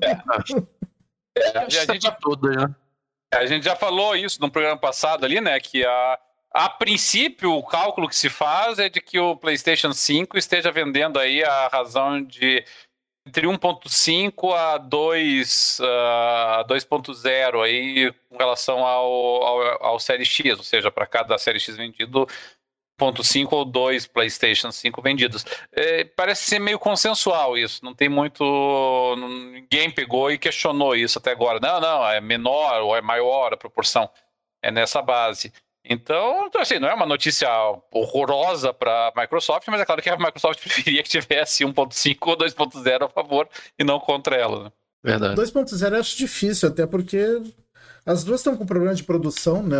É. é a, a, gente, toda, né? a gente já falou isso no programa passado ali, né? Que a, a princípio, o cálculo que se faz é de que o PlayStation 5 esteja vendendo aí a razão de entre 1.5 a 2 uh, 2.0 aí com relação ao, ao, ao Série X, ou seja, para cada Série X vendido, 1.5 ou 2 PlayStation 5 vendidos. É, parece ser meio consensual isso, não tem muito. Ninguém pegou e questionou isso até agora. Não, não, é menor ou é maior a proporção. É nessa base. Então, então, assim, não é uma notícia horrorosa para a Microsoft, mas é claro que a Microsoft preferia que tivesse 1.5 ou 2.0 a favor e não contra ela. Né? Verdade. 2.0 eu acho difícil, até porque as duas estão com problema de produção, né?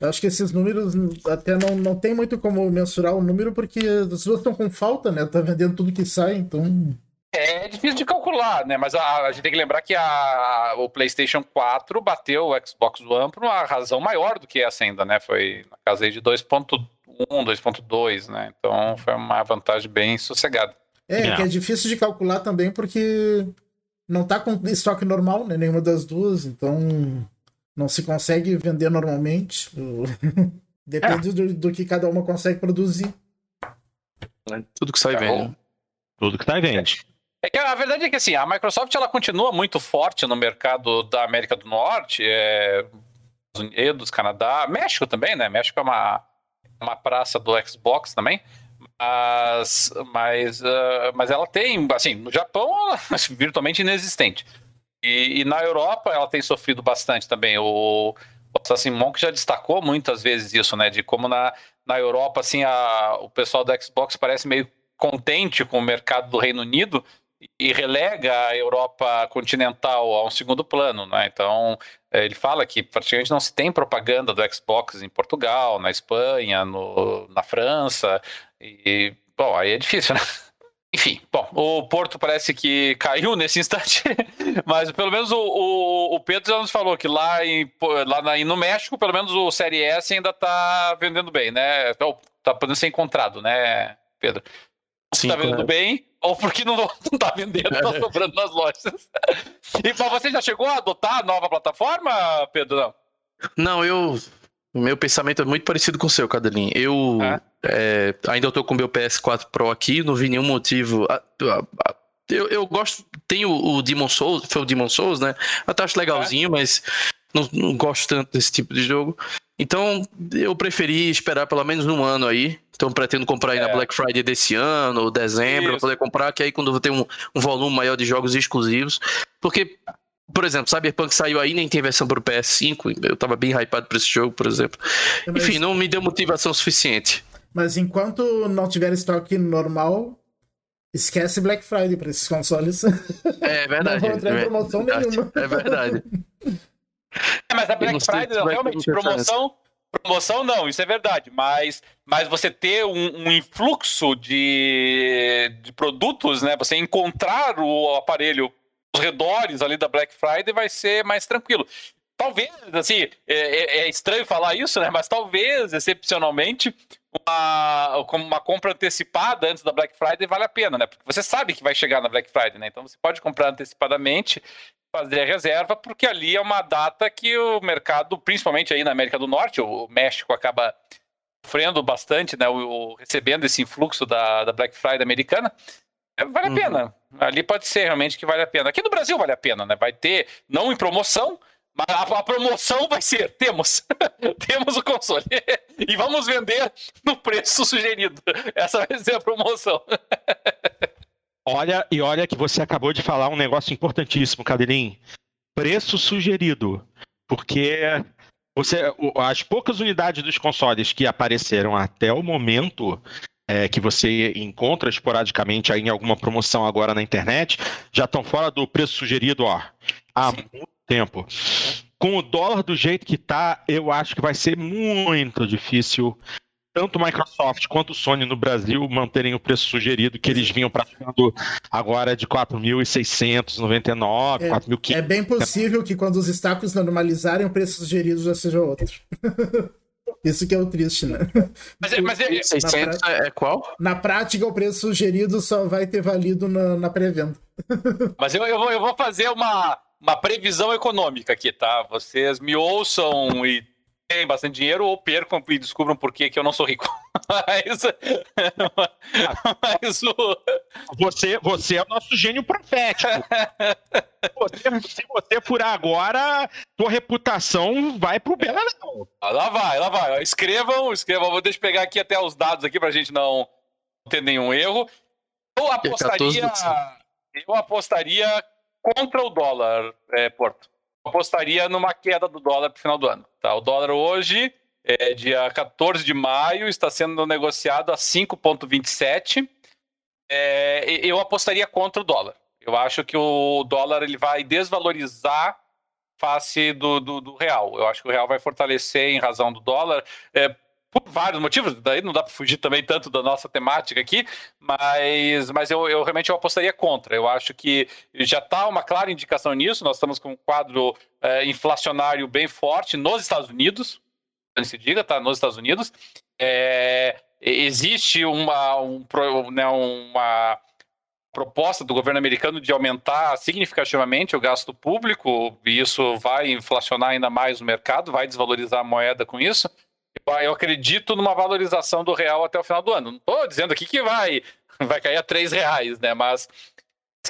Eu acho que esses números até não, não tem muito como mensurar o número, porque as duas estão com falta, né? Tá vendendo tudo que sai, então. É difícil de calcular, né? Mas a, a, gente tem que lembrar que a, o PlayStation 4 bateu o Xbox One por uma razão maior do que essa ainda, né? Foi na casa aí de 2.1, 2.2, né? Então foi uma vantagem bem sossegada. É, é, que é difícil de calcular também porque não tá com estoque normal, né? Nenhuma das duas, então não se consegue vender normalmente. Depende é. do, do, que cada uma consegue produzir. Tudo que sai então, vende. Tudo que sai vende. É que a verdade é que assim, a Microsoft ela continua muito forte no mercado da América do Norte, é, Estados Unidos, Canadá, México também, né? México é uma, uma praça do Xbox também. Mas, mas, uh, mas ela tem, assim, no Japão, virtualmente inexistente. E, e, na Europa ela tem sofrido bastante também. O, o Assassin Monk já destacou muitas vezes isso, né? De como na, na Europa, assim, a, o pessoal do Xbox parece meio contente com o mercado do Reino Unido e relega a Europa continental a um segundo plano, né? Então é, ele fala que praticamente não se tem propaganda do Xbox em Portugal, na Espanha, no, na França e bom aí é difícil, né? Enfim, bom, o Porto parece que caiu nesse instante, mas pelo menos o, o, o, Pedro já nos falou que lá, em, lá na, no México, pelo menos o Série S ainda está vendendo bem, né? Então, tá podendo ser encontrado, né, Pedro? Sim, tá vendendo bem, ou porque não, não tá vendendo, tá sobrando nas lojas. E mas você já chegou a adotar a nova plataforma, Pedro? Não, não eu. Meu pensamento é muito parecido com o seu, Cadelinho. Eu é? É, ainda estou com o meu PS4 Pro aqui, não vi nenhum motivo. Eu, eu gosto. Tem o, o Demon Souls, foi o Demon Souls, né? Até acho legalzinho, é. mas não, não gosto tanto desse tipo de jogo. Então, eu preferi esperar pelo menos um ano aí. Então, pretendo comprar aí é. na Black Friday desse ano, ou dezembro, para poder comprar, que aí quando eu ter um, um volume maior de jogos exclusivos. Porque, por exemplo, Cyberpunk saiu aí, nem tem versão para o PS5. Eu tava bem hypado para esse jogo, por exemplo. Mas... Enfim, não me deu motivação suficiente. Mas enquanto não tiver estoque normal, esquece Black Friday para esses consoles. É verdade. não vão entrar em promoção é, nenhuma. É verdade. É, mas a Black Friday, realmente, promoção, promoção não, isso é verdade. Mas, mas você ter um, um influxo de, de produtos, né? Você encontrar o aparelho os redores ali da Black Friday vai ser mais tranquilo. Talvez, assim, é, é, é estranho falar isso, né? Mas talvez, excepcionalmente, uma, uma compra antecipada antes da Black Friday vale a pena, né? Porque você sabe que vai chegar na Black Friday, né? Então você pode comprar antecipadamente fazer a reserva, porque ali é uma data que o mercado, principalmente aí na América do Norte, o México acaba sofrendo bastante, né, o, o recebendo esse influxo da, da Black Friday americana, é, vale a uhum. pena. Ali pode ser realmente que vale a pena. Aqui no Brasil vale a pena, né? Vai ter, não em promoção, mas a, a promoção vai ser: temos, temos o console. e vamos vender no preço sugerido. Essa vai ser a promoção. Olha, e olha que você acabou de falar um negócio importantíssimo, Cadelinho. Preço sugerido. Porque você, as poucas unidades dos consoles que apareceram até o momento, é, que você encontra esporadicamente aí em alguma promoção agora na internet, já estão fora do preço sugerido ó, há Sim. muito tempo. Com o dólar do jeito que está, eu acho que vai ser muito difícil tanto Microsoft quanto Sony no Brasil manterem o preço sugerido que eles vinham praticando agora de 4.699, é, 4.500. É bem possível que quando os stacks normalizarem, o preço sugerido já seja outro. Isso que é o triste, né? Mas, é, mas é, 600 prática, é qual? Na prática, o preço sugerido só vai ter valido na, na pré-venda. Mas eu, eu, vou, eu vou fazer uma, uma previsão econômica aqui, tá? Vocês me ouçam e tem bastante dinheiro ou percam e descubram por que, que eu não sou rico. mas, mas o... você, você é o nosso gênio profético. Você, se você furar agora, sua reputação vai pro Belalão. Ah, lá vai, lá vai. Escrevam, escrevam. Deixa eu pegar aqui até os dados aqui pra gente não ter nenhum erro. Eu apostaria, eu apostaria contra o dólar, é, Porto apostaria numa queda do dólar para o final do ano. Tá? O dólar hoje, é dia 14 de maio, está sendo negociado a 5,27. É, eu apostaria contra o dólar. Eu acho que o dólar ele vai desvalorizar face do, do, do, real. Eu acho que o real vai fortalecer em razão do dólar. É, por vários motivos, daí não dá para fugir também tanto da nossa temática aqui, mas, mas eu, eu realmente eu apostaria contra. Eu acho que já está uma clara indicação nisso. Nós estamos com um quadro é, inflacionário bem forte nos Estados Unidos, se diga, tá? Nos Estados Unidos. É, existe uma, um, né, uma proposta do governo americano de aumentar significativamente o gasto público, e isso vai inflacionar ainda mais o mercado, vai desvalorizar a moeda com isso eu acredito numa valorização do real até o final do ano. Não estou dizendo aqui que vai, vai cair a 3 reais, né? Mas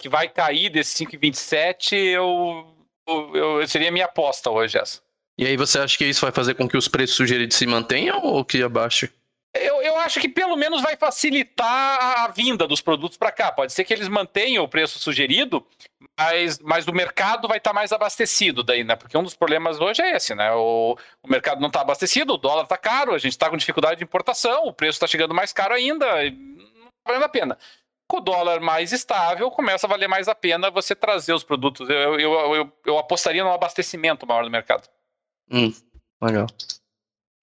que vai cair desse 5,27, eu, eu, eu seria minha aposta hoje essa. E aí você acha que isso vai fazer com que os preços sugeridos se mantenham ou que abaixem? Eu, eu acho que pelo menos vai facilitar a vinda dos produtos para cá. Pode ser que eles mantenham o preço sugerido, mas, mas o mercado vai estar tá mais abastecido daí, né? Porque um dos problemas hoje é esse, né? O, o mercado não está abastecido, o dólar está caro, a gente está com dificuldade de importação, o preço está chegando mais caro ainda, não está valendo a pena. Com o dólar mais estável, começa a valer mais a pena você trazer os produtos. Eu, eu, eu, eu apostaria no abastecimento maior do mercado. Hum, legal.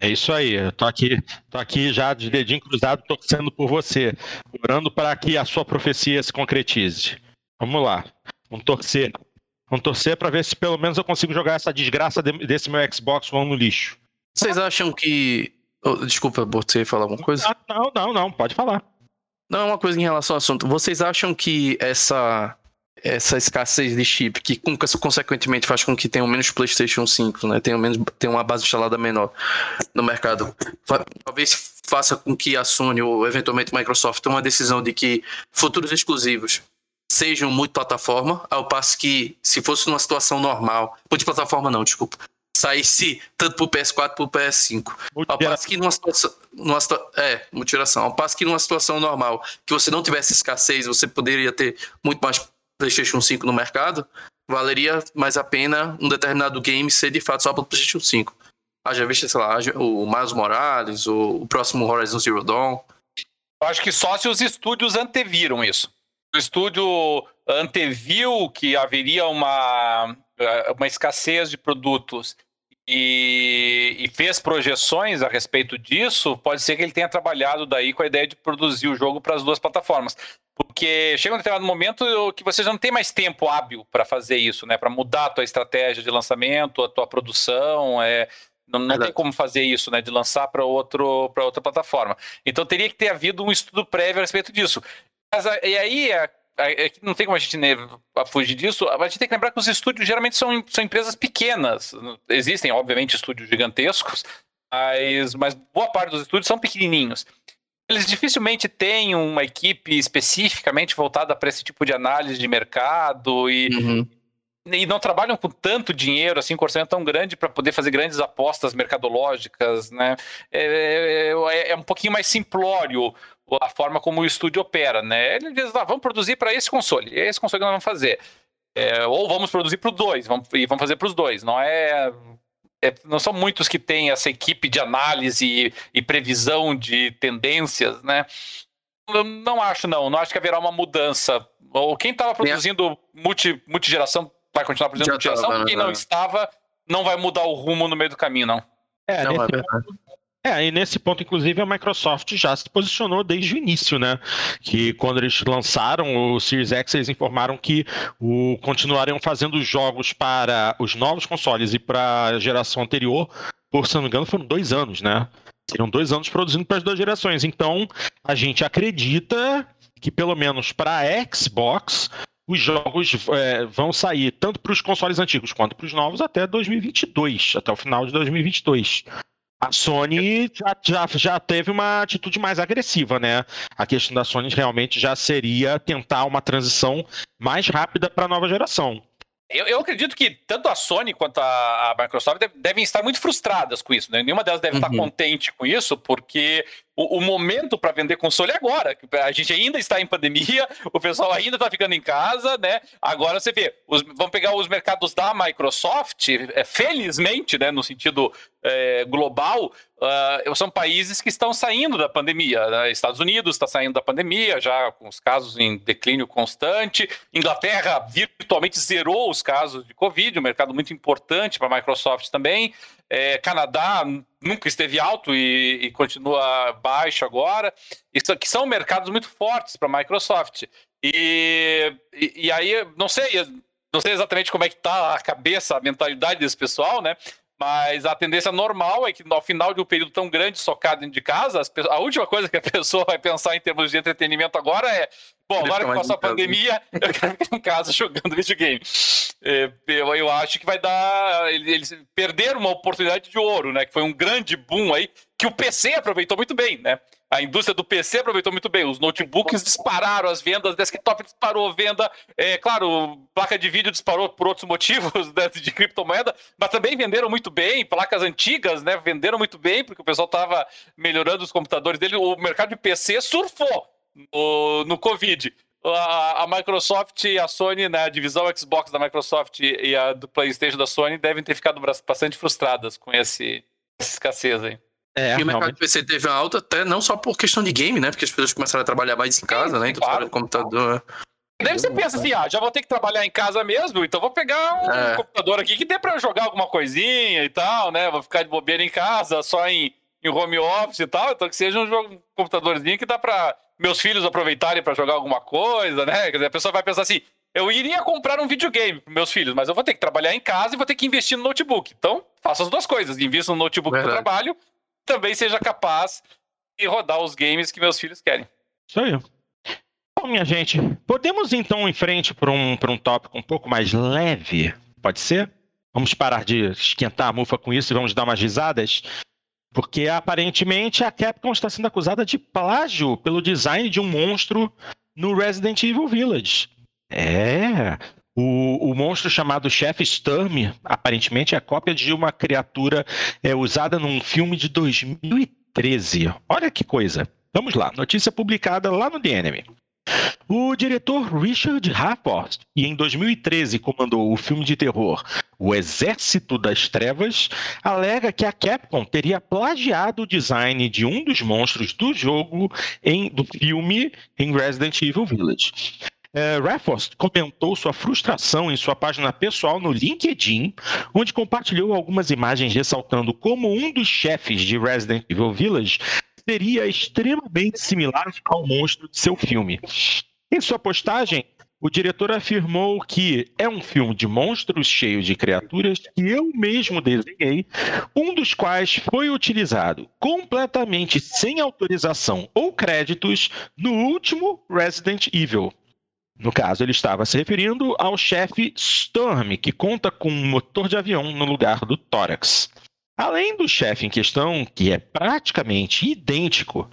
É isso aí, eu tô aqui, tô aqui já de dedinho cruzado, torcendo por você, orando para que a sua profecia se concretize. Vamos lá, vamos torcer. Vamos torcer para ver se pelo menos eu consigo jogar essa desgraça desse meu Xbox One no lixo. Vocês acham que. Oh, desculpa, você falar alguma coisa? Não, não, não, pode falar. Não, uma coisa em relação ao assunto. Vocês acham que essa essa escassez de chip, que consequentemente faz com que tenham menos PlayStation 5, né? Tenham, menos, tenham uma base instalada menor no mercado. Talvez faça com que a Sony ou eventualmente a Microsoft tenham uma decisão de que futuros exclusivos sejam muito plataforma, ao passo que se fosse numa situação normal, de plataforma não, desculpa, saísse tanto pro PS4 pro PS5. Ao passo que numa situação, numa, é, mutilação. Ao passo que numa situação normal, que você não tivesse escassez, você poderia ter muito mais PlayStation 5 no mercado, valeria mais a pena um determinado game ser de fato só para o PlayStation 5. Haja visto, sei lá, o Miles Morales, o, próximo Horizon Zero Dawn. Eu acho que só se os estúdios anteviram isso. O estúdio anteviu que haveria uma, uma escassez de produtos e, e, fez projeções a respeito disso, pode ser que ele tenha trabalhado daí com a ideia de produzir o jogo para as duas plataformas. Porque chega um determinado momento que você já não tem mais tempo hábil para fazer isso, né? Para mudar a tua estratégia de lançamento, a tua produção, é, não, não tem como fazer isso, né? De lançar para outra plataforma. Então teria que ter havido um estudo prévio a respeito disso. Mas, e aí é, não tem como a gente fugir disso. A gente tem que lembrar que os estúdios geralmente são, são empresas pequenas. Existem, obviamente, estúdios gigantescos, mas, mas boa parte dos estúdios são pequenininhos eles dificilmente têm uma equipe especificamente voltada para esse tipo de análise de mercado e, uhum. e não trabalham com tanto dinheiro, assim, com orçamento tão grande para poder fazer grandes apostas mercadológicas, né? É, é, é, um pouquinho mais simplório a forma como o estúdio opera, né? Ele diz, ah, vamos produzir para esse console, é esse console que nós vamos fazer. É, ou vamos produzir para os dois, vamos, e vamos fazer para os dois. Não é é, não são muitos que têm essa equipe de análise e, e previsão de tendências, né? Eu não acho, não. Não acho que haverá uma mudança. Ou quem estava produzindo multi, multigeração vai continuar produzindo multigeração, né? quem não estava não vai mudar o rumo no meio do caminho, não. É, não, nesse, ponto, é, e nesse ponto, inclusive, a Microsoft já se posicionou desde o início, né? Que quando eles lançaram o Series X, eles informaram que o, continuariam fazendo jogos para os novos consoles e para a geração anterior, por se não me engano, foram dois anos, né? Seriam dois anos produzindo para as duas gerações. Então, a gente acredita que, pelo menos para a Xbox, os jogos é, vão sair tanto para os consoles antigos quanto para os novos até 2022, até o final de 2022. A Sony já, já, já teve uma atitude mais agressiva, né? A questão da Sony realmente já seria tentar uma transição mais rápida para a nova geração. Eu, eu, acredito que tanto a Sony quanto a, a Microsoft devem estar muito frustradas com isso. Né? Nenhuma delas deve uhum. estar contente com isso, porque o, o momento para vender console é agora. A gente ainda está em pandemia, o pessoal ainda está ficando em casa, né? Agora você vê, os, vamos pegar os mercados da Microsoft, é, felizmente, né, no sentido é, global, uh, são países que estão saindo da pandemia. Né? Estados Unidos está saindo da pandemia, já com os casos em declínio constante. Inglaterra virtualmente zerou os casos de Covid, um mercado muito importante para a Microsoft também. É, Canadá nunca esteve alto e, e, continua baixo agora. Isso que são mercados muito fortes para a Microsoft. E, e, e, aí, não sei, não sei exatamente como é que está a cabeça, a mentalidade desse pessoal, né? Mas a tendência normal é que no final de um período tão grande socado dentro de casa, a última coisa que a pessoa vai pensar em termos de entretenimento agora é: bom, agora que passou a pandemia, eu quero ficar em casa jogando videogame. É, eu, eu acho que vai dar. Eles perderam uma oportunidade de ouro, né? Que foi um grande boom aí, que o PC aproveitou muito bem, né? A indústria do PC aproveitou muito bem. Os notebooks dispararam as vendas, desktop disparou a venda. É, claro, placa de vídeo disparou por outros motivos né, de criptomoeda, mas também venderam muito bem. Placas antigas, né? Venderam muito bem, porque o pessoal estava melhorando os computadores dele. O mercado de PC surfou no, no Covid. A, a, Microsoft e a Sony, né, a divisão Xbox da Microsoft e a do PlayStation da Sony devem ter ficado bastante frustradas com esse, essa escassez aí. É, e o mercado de PC teve uma alta até não só por questão de game, né? Porque as pessoas começaram a trabalhar mais em casa, né? Então claro. computador. Daí você pensa assim, ah, já vou ter que trabalhar em casa mesmo, então vou pegar um é. computador aqui que dê pra jogar alguma coisinha e tal, né? Vou ficar de bobeira em casa, só em, em home office e tal, então que seja um, jogo, um computadorzinho que dá pra meus filhos aproveitarem para jogar alguma coisa, né? Quer dizer, a pessoa vai pensar assim, eu iria comprar um videogame para meus filhos, mas eu vou ter que trabalhar em casa e vou ter que investir no notebook. Então, faça as duas coisas, invista no notebook para trabalho também seja capaz de rodar os games que meus filhos querem. Isso aí. Bom, minha gente, podemos então ir em frente para um, um tópico um pouco mais leve? Pode ser? Vamos parar de esquentar a mufa com isso e vamos dar umas risadas? Porque aparentemente a Capcom está sendo acusada de plágio pelo design de um monstro no Resident Evil Village. É, o, o, monstro chamado Chef Sturm, aparentemente, é cópia de uma criatura é, usada num filme de 2013. Olha que coisa. Vamos lá, notícia publicada lá no The Enemy. O diretor Richard Rapport, que em 2013 comandou o filme de terror O Exército das Trevas, alega que a Capcom teria plagiado o design de um dos monstros do jogo em, do filme em Resident Evil Village. É, Raffles comentou sua frustração em sua página pessoal no LinkedIn, onde compartilhou algumas imagens ressaltando como um dos chefes de Resident Evil Village seria extremamente similar ao monstro de seu filme. Em sua postagem, o diretor afirmou que é um filme de monstros cheio de criaturas que eu mesmo desenhei, um dos quais foi utilizado completamente sem autorização ou créditos no último Resident Evil. No caso, ele estava se referindo ao chefe Storm, que conta com um motor de avião no lugar do tórax. Além do chefe em questão, que é praticamente idêntico,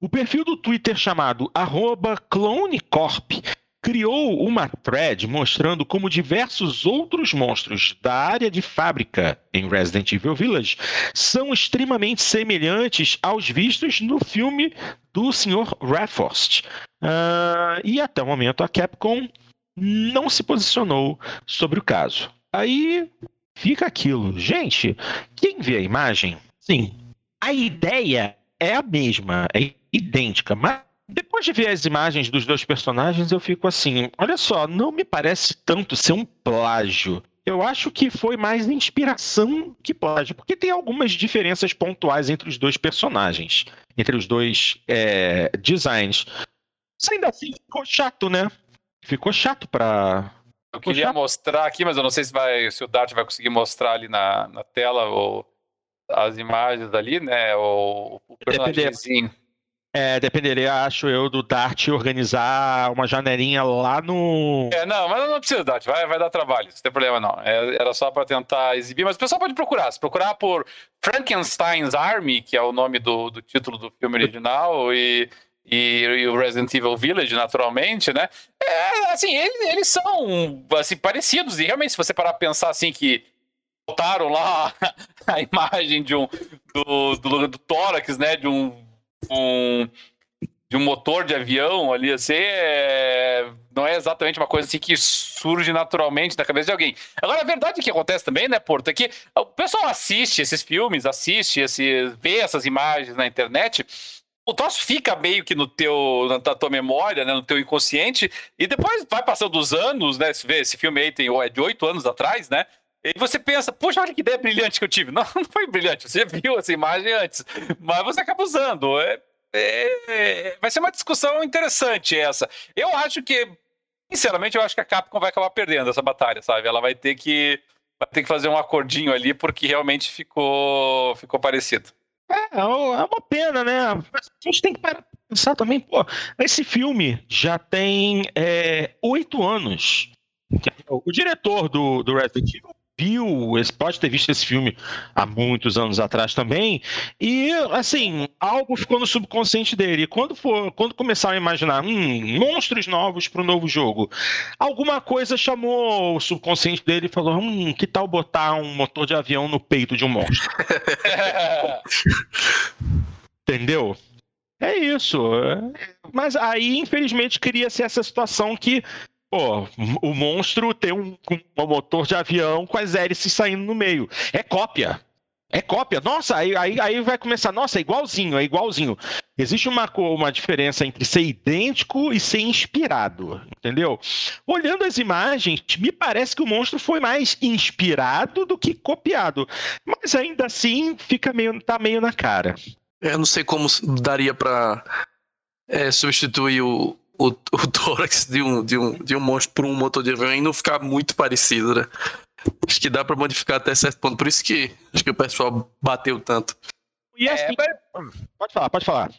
o perfil do Twitter chamado CloneCorp criou uma thread mostrando como diversos outros monstros da área de fábrica em Resident Evil Village são extremamente semelhantes aos vistos no filme do Sr. Rafford. Uh, e até o momento a Capcom não se posicionou sobre o caso. Aí fica aquilo. Gente, quem vê a imagem, sim, a ideia é a mesma, é idêntica, mas depois de ver as imagens dos dois personagens, eu fico assim: olha só, não me parece tanto ser um plágio. Eu acho que foi mais inspiração que plágio, porque tem algumas diferenças pontuais entre os dois personagens, entre os dois é, designs. Mas ainda assim ficou chato, né? Ficou chato pra. Eu queria chato. mostrar aqui, mas eu não sei se, vai, se o Dart vai conseguir mostrar ali na, na tela ou as imagens ali, né? O, o personagemzinho. É, dependeria, acho eu, do Dart organizar uma janelinha lá no. É, não, mas não precisa, Dart, vai, vai dar trabalho, não tem problema não. É, era só para tentar exibir, mas o pessoal pode procurar. Se procurar por Frankenstein's Army, que é o nome do, do título do filme original, e, e, e o Resident Evil Village, naturalmente, né? É, assim, eles, eles são assim, parecidos, e realmente, se você parar pra pensar assim que botaram lá a imagem de um do, do, do tórax, né? De um um, de um motor de avião ali, assim, é... não é exatamente uma coisa assim que surge naturalmente na cabeça de alguém. Agora, a verdade que acontece também, né, Porto, é que o pessoal assiste esses filmes, assiste, esse, vê essas imagens na internet, o troço fica meio que no teu, na tua memória, né, no teu inconsciente, e depois vai passando os anos, né, se vê, esse filme aí tem, é de oito anos atrás, né, e você pensa, puxa, olha que ideia brilhante que eu tive. Não, não foi brilhante, você viu essa imagem antes, mas você acaba usando. É, é, vai ser uma discussão interessante essa. Eu acho que, sinceramente, eu acho que a Capcom vai acabar perdendo essa batalha, sabe? Ela vai ter que, vai ter que fazer um acordinho ali, porque realmente ficou, ficou parecido. É, é uma pena, né? a gente tem que pensar também, pô, esse filme já tem é, oito anos. O diretor do, do Resident Evil viu, pode ter visto esse filme há muitos anos atrás também, e assim, algo ficou no subconsciente dele. E quando for, quando começaram a imaginar hum, monstros novos para o novo jogo, alguma coisa chamou o subconsciente dele e falou: hum, que tal botar um motor de avião no peito de um monstro? Entendeu? É isso. Mas aí, infelizmente, cria-se essa situação que Pô, o monstro tem um, um, motor de avião com as hélices saindo no meio. É cópia. É cópia. Nossa, aí, aí, aí vai começar. Nossa, é igualzinho, é igualzinho. Existe uma, uma diferença entre ser idêntico e ser inspirado, entendeu? Olhando as imagens, me parece que o monstro foi mais inspirado do que copiado. Mas ainda assim, fica meio, tá meio na cara. Eu não sei como daria para é, substituir o, o, o tórax de um, de, um, de um monstro por um motor de avião e não ficar muito parecido, né? Acho que dá para modificar até certo ponto. Por isso que acho que o pessoal bateu tanto. E é, assim, é. Pode falar, pode falar.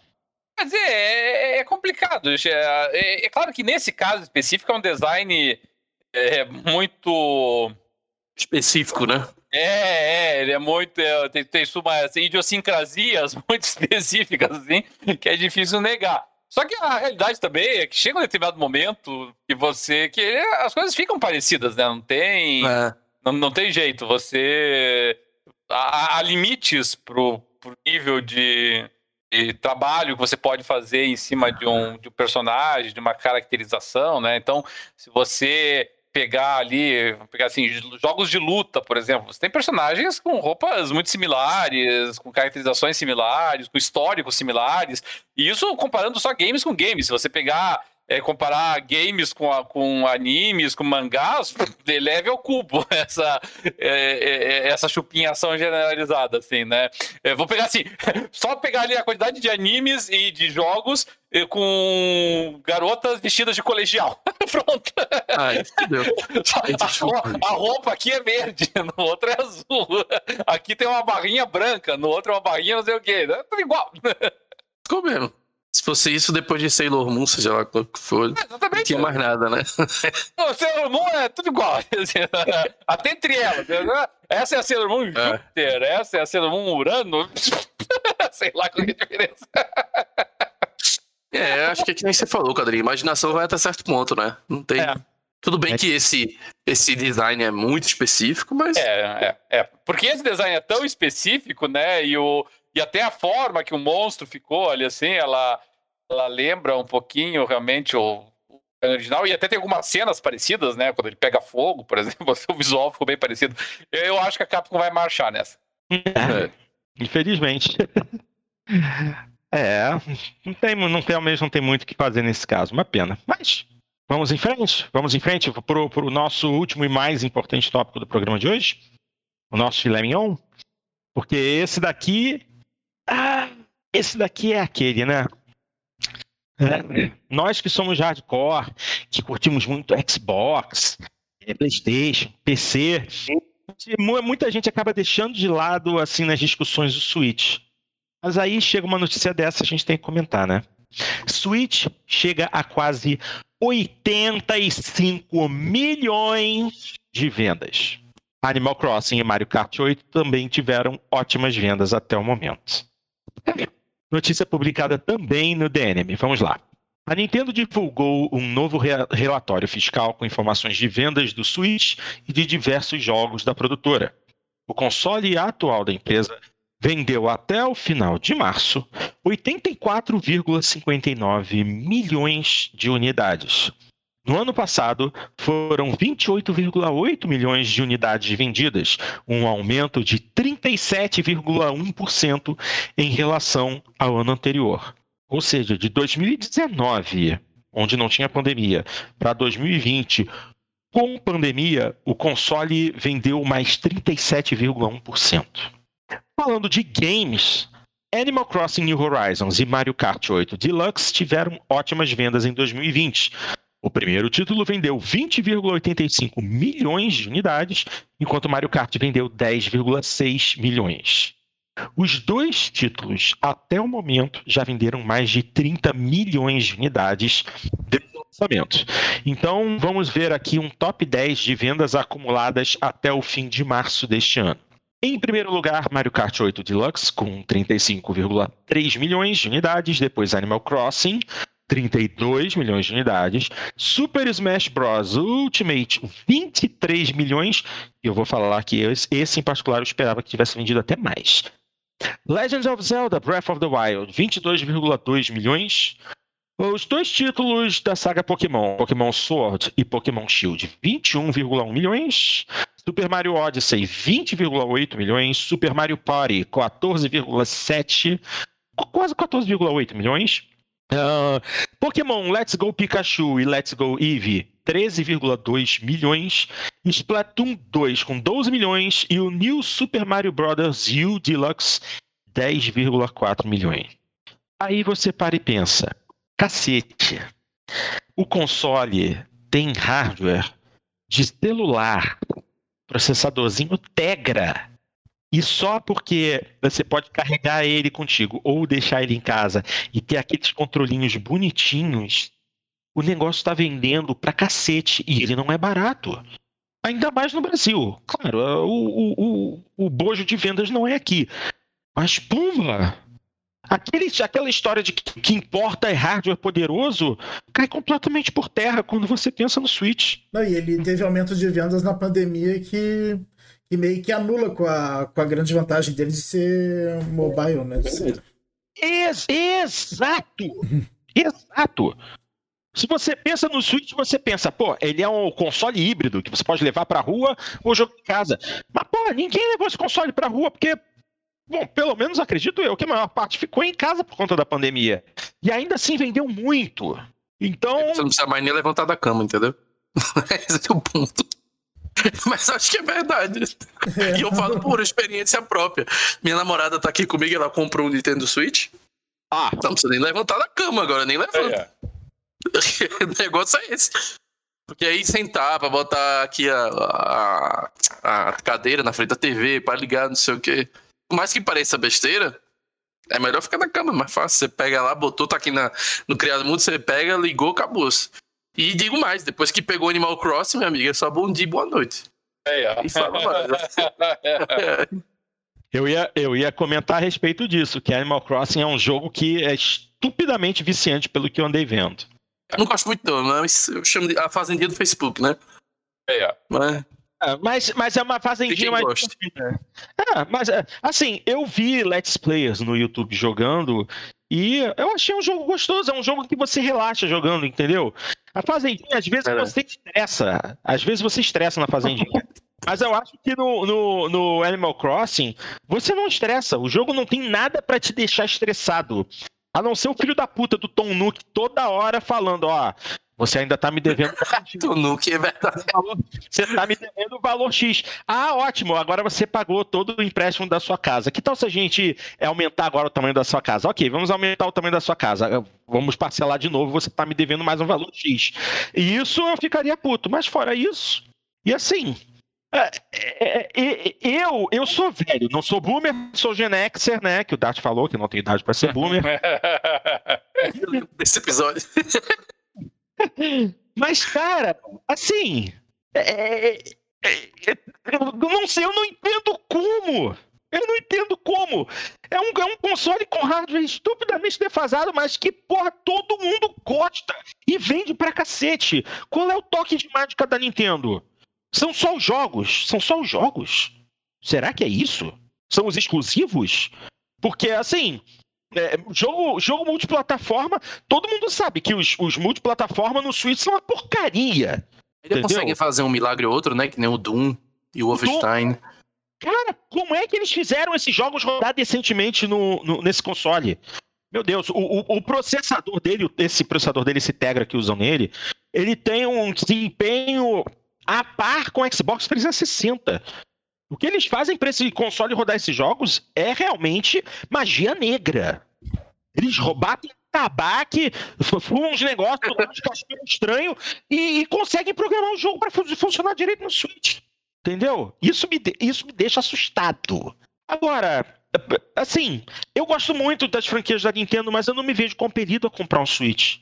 Quer dizer, é, é complicado. É, é, é, claro que nesse caso específico é um design é, muito específico, né? É, é, ele é muito. É, tem, tem umas idiosincrasias muito específicas, assim, que é difícil negar. Só que a realidade também é que chega um determinado momento que você. que as coisas ficam parecidas, né? Não tem. É. Não, não tem jeito. Você. Há, há limites pro, pro nível de, de, trabalho que você pode fazer em cima de um, de um personagem, de uma caracterização, né? Então, se você pegar ali, pegar assim, jogos de luta, por exemplo, você tem personagens com roupas muito similares, com caracterizações similares, com históricos similares, e isso comparando só games com games. Se você pegar é, comparar games com, a, com animes, com mangás, eleve ao cubo essa, é, é, é, essa chupinhação generalizada, assim, né? Eu vou pegar assim, só pegar ali a quantidade de animes e de jogos com garotas vestidas de colegial. Pronto. Ai, a, a, roupa aqui é verde, no outro é azul. Aqui tem uma barrinha branca, no outro é uma barrinha não sei o quê. É tudo igual. Ficou mesmo. Se fosse isso depois de Sailor Moon, seja lá qual que for, é, não tinha mais nada, né? o Sailor Moon é tudo igual. Até entre elas. Né? Essa é a Sailor Moon é. Júpiter, é. essa é a Sailor Moon Urano. Sei lá qual é a diferença. É, acho que é que nem você falou, Cadrinho. Imaginação vai até certo ponto, né? Não tem. É. Tudo bem é. que esse, esse design é muito específico, mas. É, é, é. Porque esse design é tão específico, né? E o, e até a forma que o monstro ficou ali, assim, ela, ela lembra um pouquinho realmente o, original, e até tem algumas cenas parecidas, né? Quando ele pega fogo, por exemplo, o visual ficou bem parecido. Eu acho que a Capcom vai marchar nessa. É. Infelizmente. É, não tem, não tem, mesmo não tem muito o que fazer nesse caso, uma pena. Mas vamos em frente, vamos em frente para o nosso último e mais importante tópico do programa de hoje, o nosso filé mignon, porque esse daqui, ah, esse daqui é aquele, né? É, nós que somos hardcore, que curtimos muito Xbox, é, PlayStation, PC, muita gente acaba deixando de lado assim nas discussões do Switch. Mas aí chega uma notícia dessa, a gente tem que comentar, né? Switch chega a quase 85 milhões de vendas. Animal Crossing e Mario Kart 8 também tiveram ótimas vendas até o momento. Notícia publicada também no DNM. Vamos lá. A Nintendo divulgou um novo re relatório fiscal com informações de vendas do Switch e de diversos jogos da produtora. O console atual da empresa vendeu até o final de março 84,59 milhões de unidades. No ano passado, foram 28,8 milhões de unidades vendidas, um aumento de 37,1% em relação ao ano anterior. Ou seja, de 2019, onde não tinha pandemia, para 2020, com pandemia, o console vendeu mais 37,1%. Falando de games, Animal Crossing New Horizons e Mario Kart 8 Deluxe tiveram ótimas vendas em 2020. O primeiro título vendeu 20,85 milhões de unidades, enquanto Mario Kart vendeu 10,6 milhões. Os dois títulos, até o momento, já venderam mais de 30 milhões de unidades de lançamento. Então, vamos ver aqui um top 10 de vendas acumuladas até o fim de março deste ano. Em primeiro lugar, Mario Kart 8 Deluxe, com 35,3 milhões de unidades. Depois, Animal Crossing, 32 milhões de unidades. Super Smash Bros. Ultimate, 23 milhões. E eu vou falar que esse em particular eu esperava que tivesse vendido até mais. Legends of Zelda Breath of the Wild, 22,2 milhões. Os dois títulos da saga Pokémon, Pokémon Sword e Pokémon Shield, 21,1 milhões. Super Mario Odyssey, 20,8 milhões. Super Mario Party, 14,7, quase 14,8 milhões. Uh, Pokémon Let's Go Pikachu e Let's Go Eevee, 13,2 milhões. Splatoon 2 com 12 milhões. E o New Super Mario Bros. U Deluxe, 10,4 milhões. Aí você para e pensa: cacete, o console tem hardware de celular processadorzinho Tegra. E só porque você pode carregar ele contigo ou deixar ele em casa e ter aqueles controlinhos bonitinhos, o negócio está vendendo pra cacete e ele não é barato. Ainda mais no Brasil. Claro, o, o, o, o bojo de vendas não é aqui. Mas, pumba! Aquela história de que, que importa é hardware poderoso cai completamente por terra quando você pensa no Switch. Não, e ele teve aumento de vendas na pandemia que, que meio que anula com a, com a grande vantagem dele de ser mobile, né? Ser... Ex exato! exato! Se você pensa no Switch, você pensa, pô, ele é um console híbrido que você pode levar pra rua ou jogar em casa. Mas, pô, ninguém levou esse console pra rua porque Bom, pelo menos acredito eu que a maior parte ficou em casa por conta da pandemia. E ainda assim vendeu muito. Então. Você não precisa mais nem levantar da cama, entendeu? Esse é o ponto. Mas acho que é verdade. E eu falo por experiência própria. Minha namorada tá aqui comigo, ela comprou um Nintendo Switch. Ah, não precisa nem levantar da cama agora, nem levanta. É. o negócio é esse. Porque aí sentar pra botar aqui a, a, a cadeira na frente da TV, pra ligar, não sei o quê por mais que pareça besteira, é melhor ficar na cama, mais fácil. Você pega lá, botou, tá aqui na, no Criado Mundo, você pega, ligou, acabou. -se. E digo mais, depois que pegou Animal Crossing, minha amiga, é só bom dia e boa noite. É, é. E fala Eu ia, eu ia comentar a respeito disso, que Animal Crossing é um jogo que é estupidamente viciante pelo que eu andei vendo. Eu não gosto muito não, mas eu chamo de a fazendinha do Facebook, né? É, é. Mas... É, mas, mas é uma fazendinha mais. É, mas é, assim, eu vi Let's Players no YouTube jogando e eu achei um jogo gostoso. É um jogo que você relaxa jogando, entendeu? A fazendinha, às vezes, é. você estressa. Às vezes você estressa na fazendinha. Mas eu acho que no, no, no, Animal Crossing, você não estressa. O jogo não tem nada para te deixar estressado. A não ser o filho da puta do Tom Nook toda hora falando, ó, você ainda tá me devendo. É verdade. Você tá me devendo o valor X. Ah, ótimo, agora você pagou todo o empréstimo da sua casa. Que tal se a gente aumentar agora o tamanho da sua casa? Ok, vamos aumentar o tamanho da sua casa. Vamos parcelar de novo, você tá me devendo mais um valor X. E isso eu ficaria puto. Mas fora isso, e assim, é, é, é, eu, eu sou velho, não sou boomer, sou Gen Xer, né? Que o Dart falou que não tem idade para ser boomer. Desse episódio. Mas, cara, assim. É, é, eu não sei, eu não entendo como. Eu não entendo como. É um, é um console com hardware estupidamente defasado, mas que, porra, todo mundo gosta e vende pra cacete. Qual é o toque de mágica da Nintendo? São só os jogos? São só os jogos? Será que é isso? São os exclusivos? Porque, assim, é, jogo, jogo multiplataforma, todo mundo sabe que os, os multiplataforma no Switch são uma porcaria. Ele consegue fazer um milagre ou outro, né? Que nem o Doom e o Wolfenstein. Cara, como é que eles fizeram esses jogos rodar decentemente no, no nesse console? Meu Deus, o, o, o, processador dele, esse processador dele, esse Tegra que usam nele, ele tem um desempenho a par com o Xbox 360. O que eles fazem para esse console rodar esses jogos é realmente magia negra. Eles batem tabaque, fumam uns negócios, um estranho e, e, conseguem programar o jogo para funcionar direito no Switch. Entendeu? Isso me, de, isso me deixa assustado. Agora, assim, eu gosto muito das franquias da Nintendo, mas eu não me vejo compelido a comprar um Switch.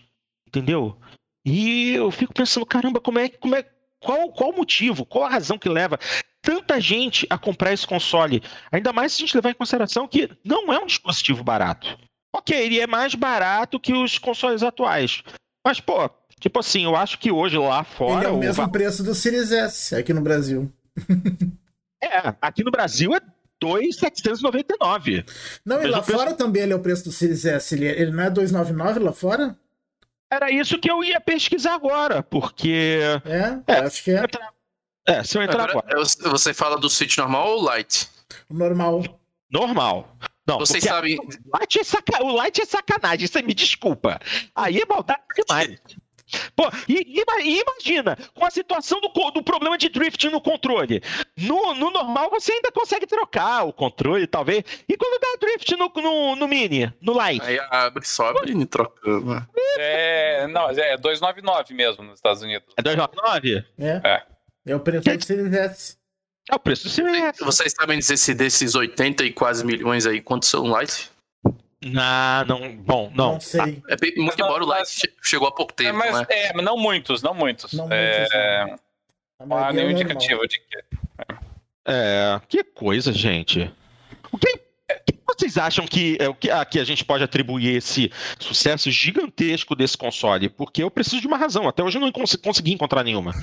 Entendeu? E eu fico pensando, caramba, como é, como é, qual, qual o motivo, qual a razão que leva tanta gente a comprar esse console? Ainda mais se a gente levar em consideração que não é um dispositivo barato. Ok, ele é mais barato que os consoles atuais. Mas, pô, tipo assim, eu acho que hoje lá fora. Ele é o mesmo o... preço do Series S aqui no Brasil. é, aqui no Brasil é 2,799. Não, e lá preço... fora também ele é o preço do Series S. Ele, ele não é 299 lá fora? Era isso que eu ia pesquisar agora, porque. É, é acho que é. É, se eu entrar agora. Você fala do Switch normal ou Light? Normal. Normal. Não, Vocês sabem. O light, é saca... o light é sacanagem, você me desculpa. Aí é maldade demais. Pô, e, e, imagina, com a situação do, do problema de drift no controle. No, no, normal você ainda consegue trocar o controle, talvez. E quando dá drift no, no, no mini, no light? Aí abre, sobe e trocando. É, não, é 299 mesmo nos Estados Unidos. É 299? É. É, é o preço do Series S. É o preço do Series S. Vocês sabem dizer se desses 80 e quase milhões aí, quantos são light? Ah, não. Bom, não. Não sei. É, muito não, embora o Light chegou há pouco tempo. É, mas, é, mas não muitos, não muitos. Não é, muitos não. há nenhum indicativo de que. É, que coisa, gente. O que, que vocês acham que, é, que, a, que a gente pode atribuir esse sucesso gigantesco desse console? Porque eu preciso de uma razão. Até hoje eu não cons consegui encontrar nenhuma.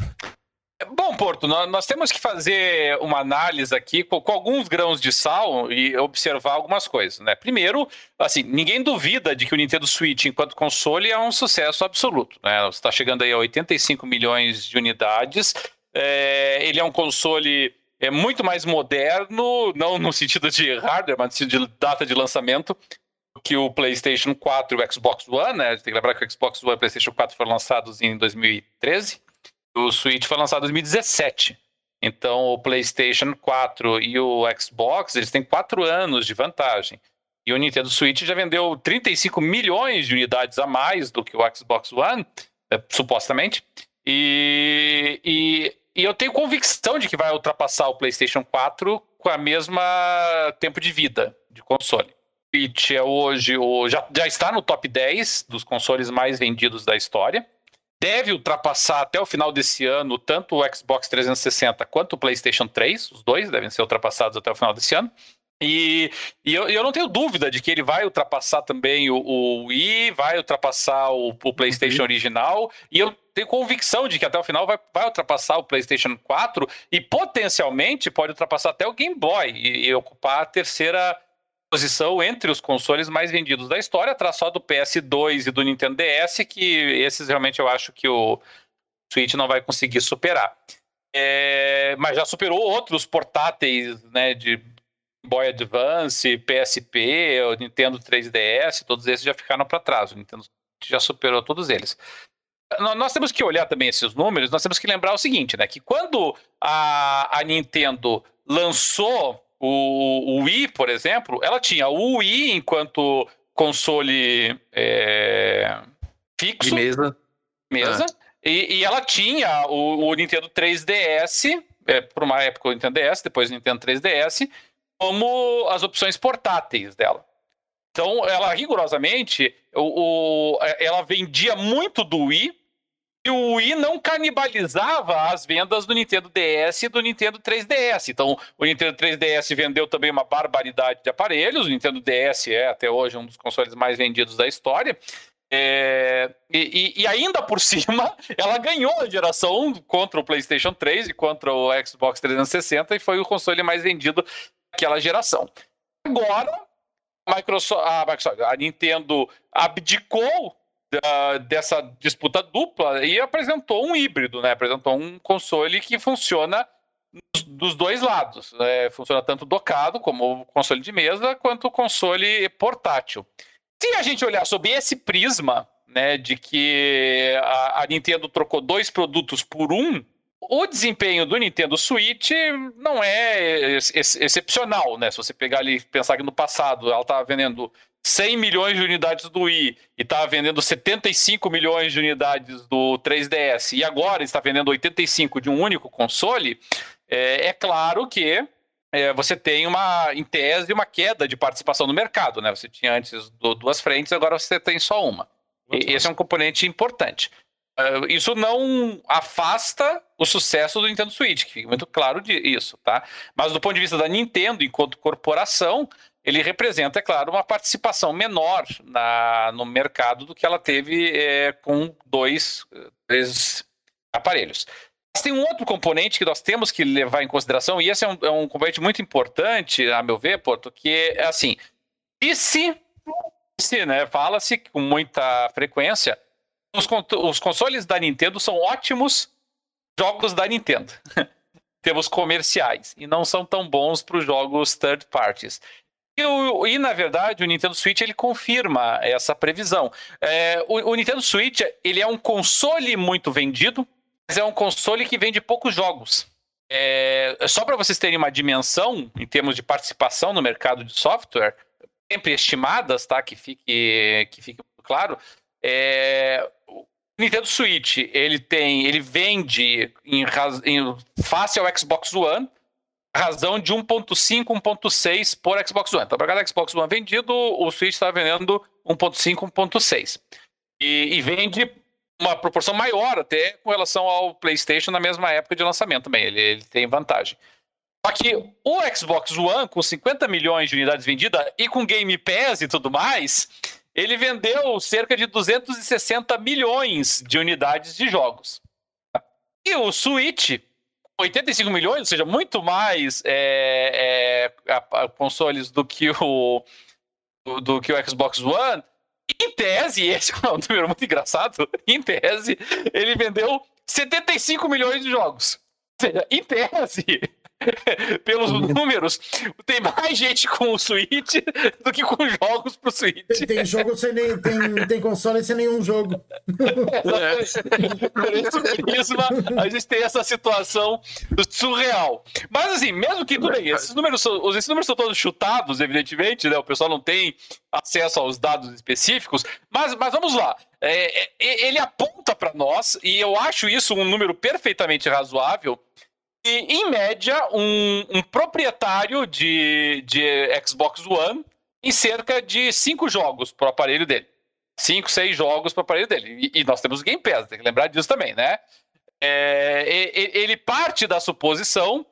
Bom, Porto, nós, temos que fazer uma análise aqui com, alguns grãos de sal e observar algumas coisas, né? Primeiro, assim, ninguém duvida de que o Nintendo Switch, enquanto console, é um sucesso absoluto, né? Está chegando aí a 85 milhões de unidades. É, ele é um console é muito mais moderno, não no sentido de hardware, mas no sentido de data de lançamento, que o PlayStation 4 e o Xbox One, né? Tem que lembrar que o Xbox One e o PlayStation 4 foram lançados em 2013. O Switch foi lançado em 2017. Então, o PlayStation 4 e o Xbox, eles têm quatro anos de vantagem. E o Nintendo Switch já vendeu 35 milhões de unidades a mais do que o Xbox One, é, supostamente. E, e, e, eu tenho convicção de que vai ultrapassar o PlayStation 4 com a mesma tempo de vida de console. Switch é hoje, o, já, já está no top 10 dos consoles mais vendidos da história deve ultrapassar até o final desse ano tanto o Xbox 360 quanto o PlayStation 3. Os dois devem ser ultrapassados até o final desse ano. E, e eu, eu, não tenho dúvida de que ele vai ultrapassar também o, o Wii, vai ultrapassar o, o PlayStation uhum. original. E eu tenho convicção de que até o final vai, vai ultrapassar o PlayStation 4 e potencialmente pode ultrapassar até o Game Boy e, e ocupar a terceira posição entre os consoles mais vendidos da história, atrás só do PS2 e do Nintendo DS, que esses realmente eu acho que o Switch não vai conseguir superar. É, mas já superou outros portáteis, né, de Boy Advance, PSP, o Nintendo 3DS, todos esses já ficaram para trás. O Nintendo já superou todos eles. Nós temos que olhar também esses números, nós temos que lembrar o seguinte, né? Que quando a, a Nintendo lançou o, o Wii, por exemplo, ela tinha o Wii enquanto console é, fixo. De mesa. Mesa. Ah. E, e, ela tinha o, o Nintendo 3DS, é, por uma época o Nintendo DS, depois o Nintendo 3DS, como as opções portáteis dela. Então, ela rigorosamente, o, o, ela vendia muito do Wii, e o Wii não canibalizava as vendas do Nintendo DS e do Nintendo 3DS. Então, o Nintendo 3DS vendeu também uma barbaridade de aparelhos. O Nintendo DS é até hoje um dos consoles mais vendidos da história. É, e, e, ainda por cima, ela ganhou a geração contra o PlayStation 3 e contra o Xbox 360 e foi o console mais vendido daquela geração. Agora, a Microsoft, a, Microsoft, a Nintendo abdicou da, dessa disputa dupla e apresentou um híbrido, né? Apresentou um console que funciona dos dois lados. Né? Funciona tanto docado, como console de mesa, quanto console portátil. Se a gente olhar sob esse prisma, né, de que a, a Nintendo trocou dois produtos por um, o desempenho do Nintendo Switch não é ex excepcional, né? Se você pegar ali e pensar que no passado ela estava vendendo 100 milhões de unidades do Wii e estava vendendo 75 milhões de unidades do 3DS e agora está vendendo 85 de um único console, é, é claro que é, você tem uma, em tese, uma queda de participação no mercado, né? Você tinha antes duas frentes, agora você tem só uma. E, esse é um componente importante. Uh, isso não afasta o sucesso do Nintendo Switch, que fica muito claro disso, tá? Mas do ponto de vista da Nintendo, enquanto corporação, ele representa, é claro, uma participação menor na, no mercado do que ela teve é, com dois, dois aparelhos. Mas tem um outro componente que nós temos que levar em consideração, e esse é um, é um componente muito importante, a meu ver, Porto, que é assim, e se, se né, fala-se com muita frequência, os, os consoles da Nintendo são ótimos jogos da Nintendo. temos comerciais e não são tão bons para os jogos third parties. E, o, e, na verdade, o Nintendo Switch ele confirma essa previsão. É, o, o, Nintendo Switch ele é um console muito vendido, mas é um console que vende poucos jogos. É, só para vocês terem uma dimensão em termos de participação no mercado de software, sempre estimadas, tá? Que fique, que fique claro. É, o Nintendo Switch ele tem, ele vende em, em face ao Xbox One razão de 1.5, 1.6 por Xbox One. Então, para cada Xbox One vendido, o Switch está vendendo 1.5, 1.6. E, e, vende uma proporção maior até com relação ao PlayStation na mesma época de lançamento também. Ele, ele tem vantagem. Só que o Xbox One, com 50 milhões de unidades vendidas e com Game Pass e tudo mais, ele vendeu cerca de 260 milhões de unidades de jogos. E o Switch 85 milhões, ou seja, muito mais é, é, a, a consoles do que o do, do, que o Xbox One. Em tese, esse é um número muito engraçado. Em tese, ele vendeu 75 milhões de jogos. Ou seja, em tese, pelos números, tem mais gente com o Switch do que com jogos pro Switch. Tem, tem jogo sem nem, tem, tem console sem nenhum jogo. É, a gente tem essa situação surreal. Mas assim, mesmo que tudo bem, esses números, são, esses números são todos chutados, evidentemente, né? O pessoal não tem acesso aos dados específicos, mas, mas vamos lá. É, é ele aponta para nós, e eu acho isso um número perfeitamente razoável em média, um, um proprietário de, de Xbox One em cerca de cinco jogos para o aparelho dele. Cinco, seis jogos para o aparelho dele. E, e, nós temos Game Pass, tem que lembrar disso também, né? É, ele parte da suposição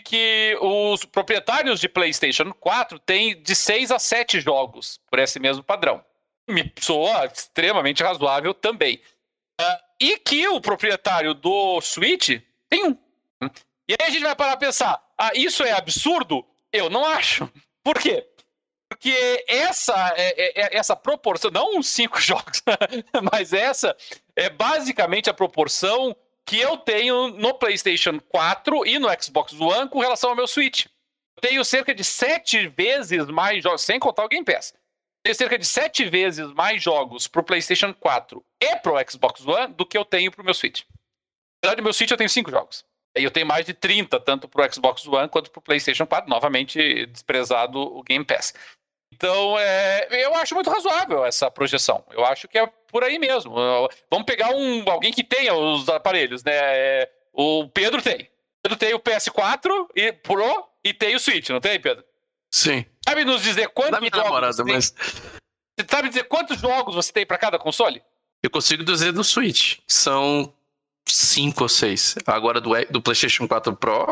que os proprietários de PlayStation 4 têm de seis a sete jogos por esse mesmo padrão. Me soa extremamente razoável também. Uh, e que o proprietário do Switch tem um. E aí a gente vai parar a pensar: ah, isso é absurdo? Eu não acho. Por quê? Porque essa, é, é, é essa proporção, não uns cinco jogos, mas essa é basicamente a proporção que eu tenho no PlayStation 4 e no Xbox One com relação ao meu Switch. Eu tenho cerca de sete vezes mais jogos, sem contar o Game Pass. Tenho cerca de sete vezes mais jogos pro PlayStation 4 e pro Xbox One do que eu tenho pro meu Switch. Na verdade, no meu Switch eu tenho cinco jogos. E eu tenho mais de 30, tanto pro Xbox One quanto pro PlayStation 4, novamente desprezado o Game Pass. Então, é, eu acho muito razoável essa projeção. Eu acho que é por aí mesmo. Vamos pegar um, alguém que tenha os aparelhos, né? É, o Pedro tem. O Pedro tem o PS4 e Pro e tem o Switch, não tem, Pedro? Sim. Sabe nos dizer quantos jogos namorada, você mas... Você sabe dizer quantos jogos você tem para cada console? Eu consigo dizer do Switch. São cinco ou seis. Agora do, do PlayStation 4 Pro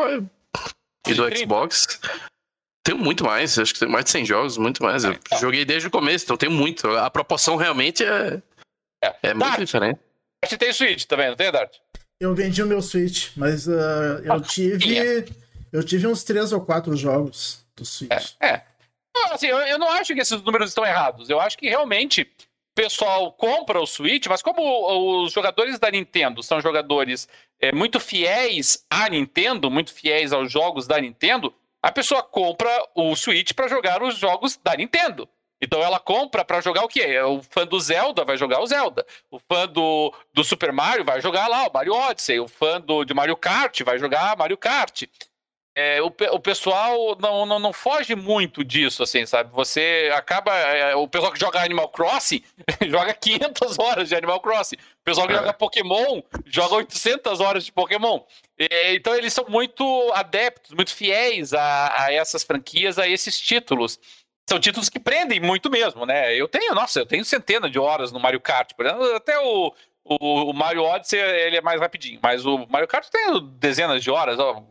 e do Xbox. Tenho muito mais, acho que tem mais de 100 jogos, muito mais. Eu é. joguei desde o começo, então tenho muito. A proporção realmente é, é, é muito Dart. diferente. Você tem Switch também, não tem, Dart? Eu vendi o meu Switch, mas uh, eu ah, tive. Eu tive uns 3 ou 4 jogos do Switch. É. é. Assim, eu, eu não acho que esses números estão errados. Eu acho que realmente pessoal compra o Switch, mas como os jogadores da Nintendo são jogadores é, muito fiéis à Nintendo, muito fiéis aos jogos da Nintendo, a pessoa compra o Switch para jogar os jogos da Nintendo. Então ela compra para jogar o quê? O fã do Zelda vai jogar o Zelda. O fã do, do Super Mario vai jogar lá o Mario Odyssey. O fã do, de Mario Kart vai jogar Mario Kart. É, o, o pessoal não, não, não foge muito disso, assim, sabe? Você acaba. É, o pessoal que joga Animal Crossing joga 500 horas de Animal Crossing. O pessoal que é. joga Pokémon joga 800 horas de Pokémon. Então eles são muito adeptos, muito fiéis a, a essas franquias, a esses títulos são títulos que prendem muito mesmo, né? Eu tenho, nossa, eu tenho centenas de horas no Mario Kart, por exemplo, até o, o, o, Mario Odyssey ele é mais rapidinho, mas o Mario Kart tem dezenas de horas. Ó.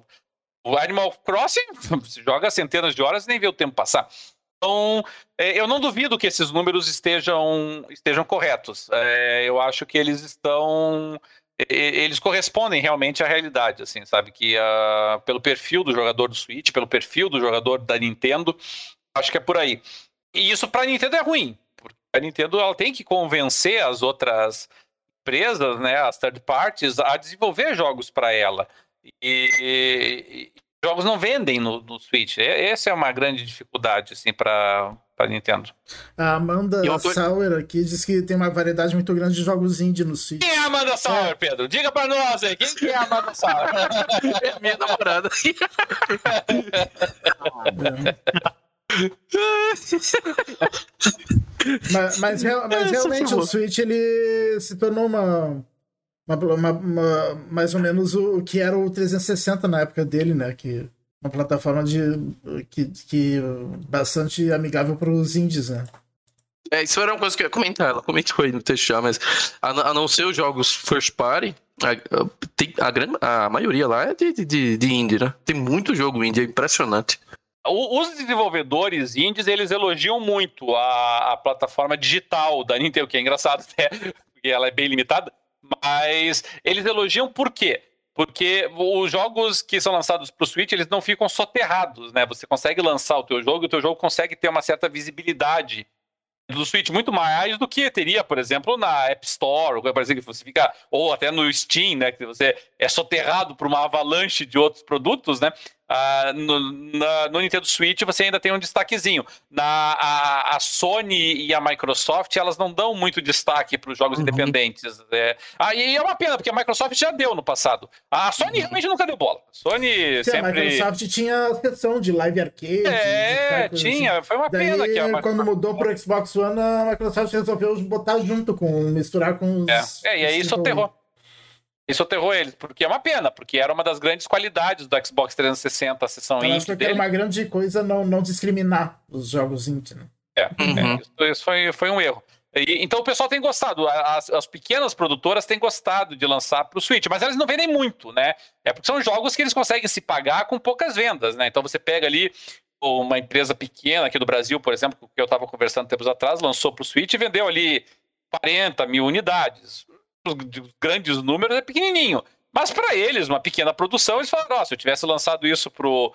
O Animal Crossing você joga centenas de horas e nem vê o tempo passar. Então, é, eu não duvido que esses números estejam, estejam corretos. É, eu acho que eles estão eles correspondem realmente à realidade, assim, sabe? Que uh, pelo perfil do jogador do Switch, pelo perfil do jogador da Nintendo, acho que é por aí. E isso para a Nintendo é ruim, porque a Nintendo ela tem que convencer as outras empresas, né, as third parties, a desenvolver jogos para ela. E, e, jogos não vendem no, no Switch. Essa é uma grande dificuldade assim para para Nintendo. A Amanda tô... Sauer aqui diz que tem uma variedade muito grande de jogos indie no Switch. Quem é a Amanda Sauer, é. Pedro? Diga para nós aí, quem que é a Amanda Sauer? é minha namorada. mas, mas, mas realmente o Switch ele se tornou uma uma, uma, uma, mais ou menos o que era o 360 na época dele, né? Que uma plataforma de que, que bastante amigável para os indies, né? É, isso era uma coisa que eu ia comentar, ela comentou aí no texto já, mas a, a não ser os jogos first party, a, a, a maioria lá é de, de, de indie, né? Tem muito jogo indie, é impressionante. Os desenvolvedores indies, eles elogiam muito a, a plataforma digital da Nintendo, que é engraçado, né? Porque ela é bem limitada. Mas eles elogiam por quê? Porque os jogos que são lançados para o Switch, eles não ficam soterrados, né? Você consegue lançar o teu jogo e o teu jogo consegue ter uma certa visibilidade do Switch muito mais do que teria, por exemplo, na App Store, por exemplo, que você fica ou até no Steam, né, que você é soterrado por uma avalanche de outros produtos, né? Uh, no, na, no, Nintendo Switch você ainda tem um destaquezinho. Na, a, a, Sony e a Microsoft elas não dão muito destaque para os jogos uhum. independentes. É. Ah, e é uma pena, porque a Microsoft já deu no passado. A Sony uhum. realmente nunca deu bola. A Sony Sim, sempre. A Microsoft tinha a seção de live arcade. É, tinha. Assim. Foi uma Daí, pena que a Quando mudou para o Xbox One, a Microsoft resolveu botar junto com, misturar com os. É, é e aí isso aterrou. Isso aterrou eles, porque é uma pena, porque era uma das grandes qualidades do Xbox 360, a sessão indie dele. era uma grande coisa não, não discriminar os jogos indie, né? É, é uhum. é isso, isso, foi, foi um erro. E, então o pessoal tem gostado, as, as pequenas produtoras têm gostado de lançar para o Switch, mas elas não vendem muito, né? É porque são jogos que eles conseguem se pagar com poucas vendas, né? Então você pega ali uma empresa pequena aqui do Brasil, por exemplo, que eu estava conversando tempos atrás, lançou para o Switch e vendeu ali 40 mil unidades grandes números é pequenininho. Mas para eles, uma pequena produção, eles falaram: se eu tivesse lançado isso pro,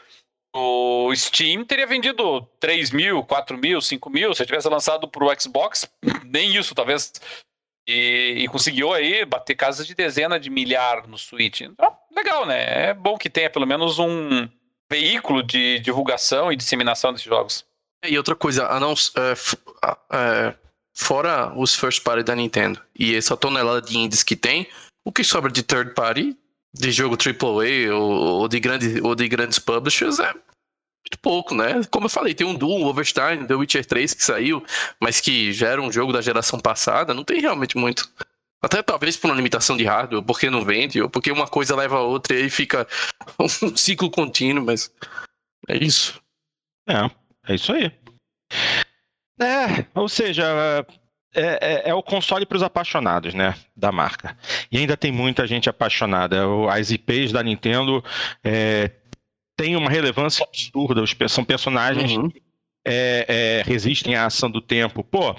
o Steam teria vendido 3 mil, 4 mil, 5 mil. Se tivesse lançado para o Xbox, nem isso, talvez. E, e, conseguiu aí bater casas de dezena de milhar no Switch. Então, legal, né? É bom que tenha pelo menos um veículo de divulgação e disseminação desses jogos. E outra coisa, a não, é, é, fora os first party da Nintendo e essa tonelada de indies que tem, o que sobra de third party de jogo AAA ou, ou, de, grande, ou de grandes publishers é muito pouco, né? Como eu falei, tem um Doom, Overstein, The Witcher 3 que saiu, mas que já era um jogo da geração passada, não tem realmente muito. Até talvez por uma limitação de hardware, porque não vende, ou porque uma coisa leva a outra e aí fica um ciclo contínuo, mas é isso. É, é isso aí. É, ou seja, é, é, é, o console para os apaixonados, né, da marca. E ainda tem muita gente apaixonada. As IPs da Nintendo é, têm uma relevância absurda. São personagens uhum. que é, é, resistem à ação do tempo. Pô,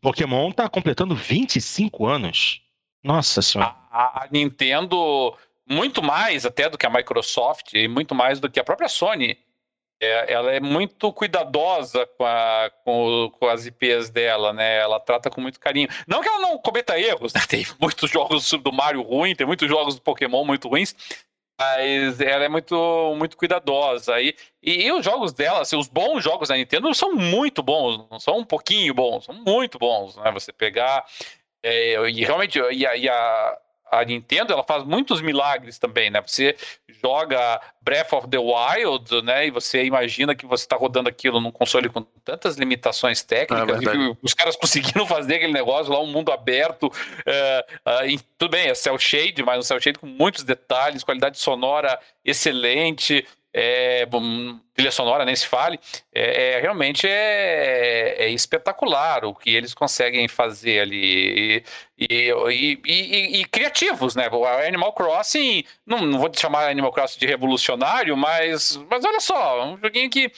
Pokémon está completando 25 anos. Nossa senhora. A, a Nintendo, muito mais até do que a Microsoft e muito mais do que a própria Sony, é, ela é muito cuidadosa com, a, com, com, as IPs dela, né? Ela trata com muito carinho. Não que ela não cometa erros, né? Tem muitos jogos do Mario ruim, tem muitos jogos do Pokémon muito ruins, mas ela é muito, muito cuidadosa. E, e, e os jogos dela, assim, os bons jogos da Nintendo são muito bons, não são um pouquinho bons, são muito bons, né? Você pegar. É, e realmente, e a, e a a Nintendo ela faz muitos milagres também, né? Você joga Breath of the Wild, né? E você imagina que você está rodando aquilo num console com tantas limitações técnicas. É os caras conseguiram fazer aquele negócio lá, um mundo aberto. É, é, tudo bem, é cel shade, mas um cel shade com muitos detalhes, qualidade sonora excelente é, trilha sonora nem se fale, é, é realmente é, é, espetacular o que eles conseguem fazer ali e, e, e, e, criativos, né? O Animal Crossing, não, não vou chamar Animal Crossing de revolucionário, mas, mas olha só, um joguinho que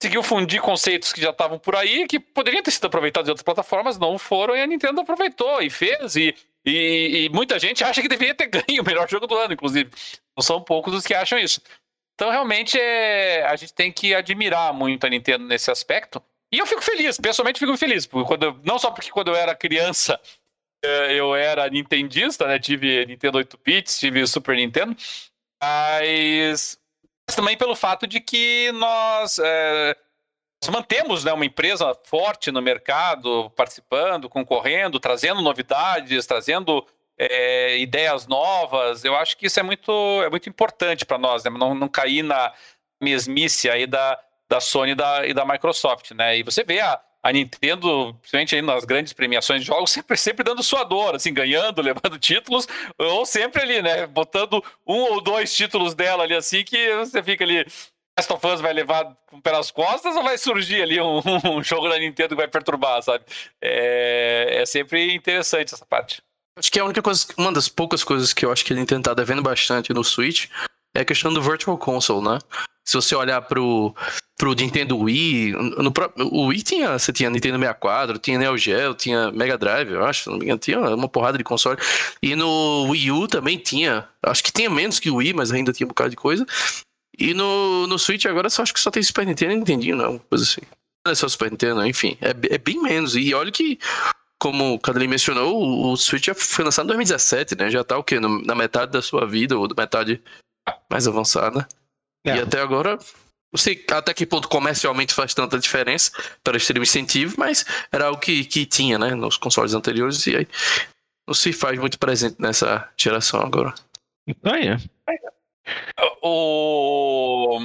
conseguiu fundir conceitos que já estavam por aí, que poderiam ter sido aproveitados em outras plataformas, não foram, e a Nintendo aproveitou e fez, e, e, e, muita gente acha que deveria ter ganho o melhor jogo do ano, inclusive. Não são poucos os que acham isso. Então, realmente, é, a gente tem que admirar muito a Nintendo nesse aspecto. E eu fico feliz, pessoalmente fico feliz, porque quando, não só porque quando eu era criança é, eu era nintendista, né? Tive Nintendo 8 bits, tive Super Nintendo, mas, mas também pelo fato de que nós, é, nós mantemos né, uma empresa forte no mercado, participando, concorrendo, trazendo novidades, trazendo é, ideias novas. Eu acho que isso é muito, é muito importante para nós, né? não, não cair na mesmice aí da, da Sony e da, e da Microsoft, né? E você vê a, a Nintendo, principalmente aí nas grandes premiações de jogos, sempre, sempre dando sua dor, assim, ganhando, levando títulos, ou sempre ali, né? Botando um ou dois títulos dela ali, assim, que você fica ali. Last of Us vai levar pelas costas ou vai surgir ali um, um jogo da Nintendo que vai perturbar, sabe? É, é sempre interessante essa parte. Acho que a única coisa, uma das poucas coisas que eu acho que ele tá devendo bastante no Switch é a questão do Virtual Console, né? Se você olhar pro, pro Nintendo Wii, no, no, o Wii tinha, você tinha Nintendo 64, tinha Neo Geo, tinha Mega Drive, eu acho, não me engano, tinha uma porrada de console. E no Wii U também tinha, acho que tinha menos que o Wii, mas ainda tinha um bocado de coisa. E no, no Switch agora só acho que só tem Super Nintendo e Nintendinho, não, coisa assim. Não é só Super Nintendo, enfim, é, é bem menos. E olha que como o Cadley mencionou, o Switch já foi lançado em 2017, né? Já tá o quê? Na metade da sua vida, ou metade mais avançada. É. E até agora, não sei até que ponto comercialmente faz tanta diferença para um incentivo, mas era algo que, que tinha, né? Nos consoles anteriores, e aí não se faz muito presente nessa geração agora. Ah, é. O,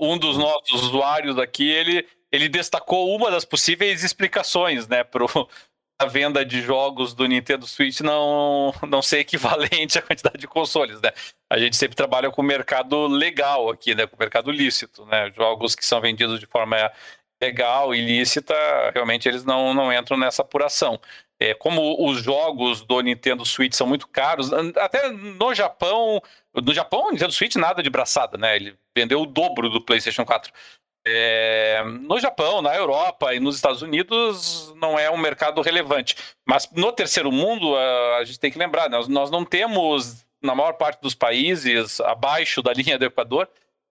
um dos nossos usuários aqui, ele, ele destacou uma das possíveis explicações, né, pro, a venda de jogos do Nintendo Switch não, não ser equivalente à quantidade de consoles, né? A gente sempre trabalha com o mercado legal aqui, né? Com o mercado lícito, né? Jogos que são vendidos de forma legal, ilícita, realmente eles não, não entram nessa apuração. É, como os jogos do Nintendo Switch são muito caros, até no Japão, no Japão o Nintendo Switch nada de braçada, né? Ele vendeu o dobro do PlayStation 4. É, no Japão, na Europa e nos Estados Unidos não é um mercado relevante. Mas no terceiro mundo, a, a gente tem que lembrar, nós, nós não temos, na maior parte dos países, abaixo da linha do Equador,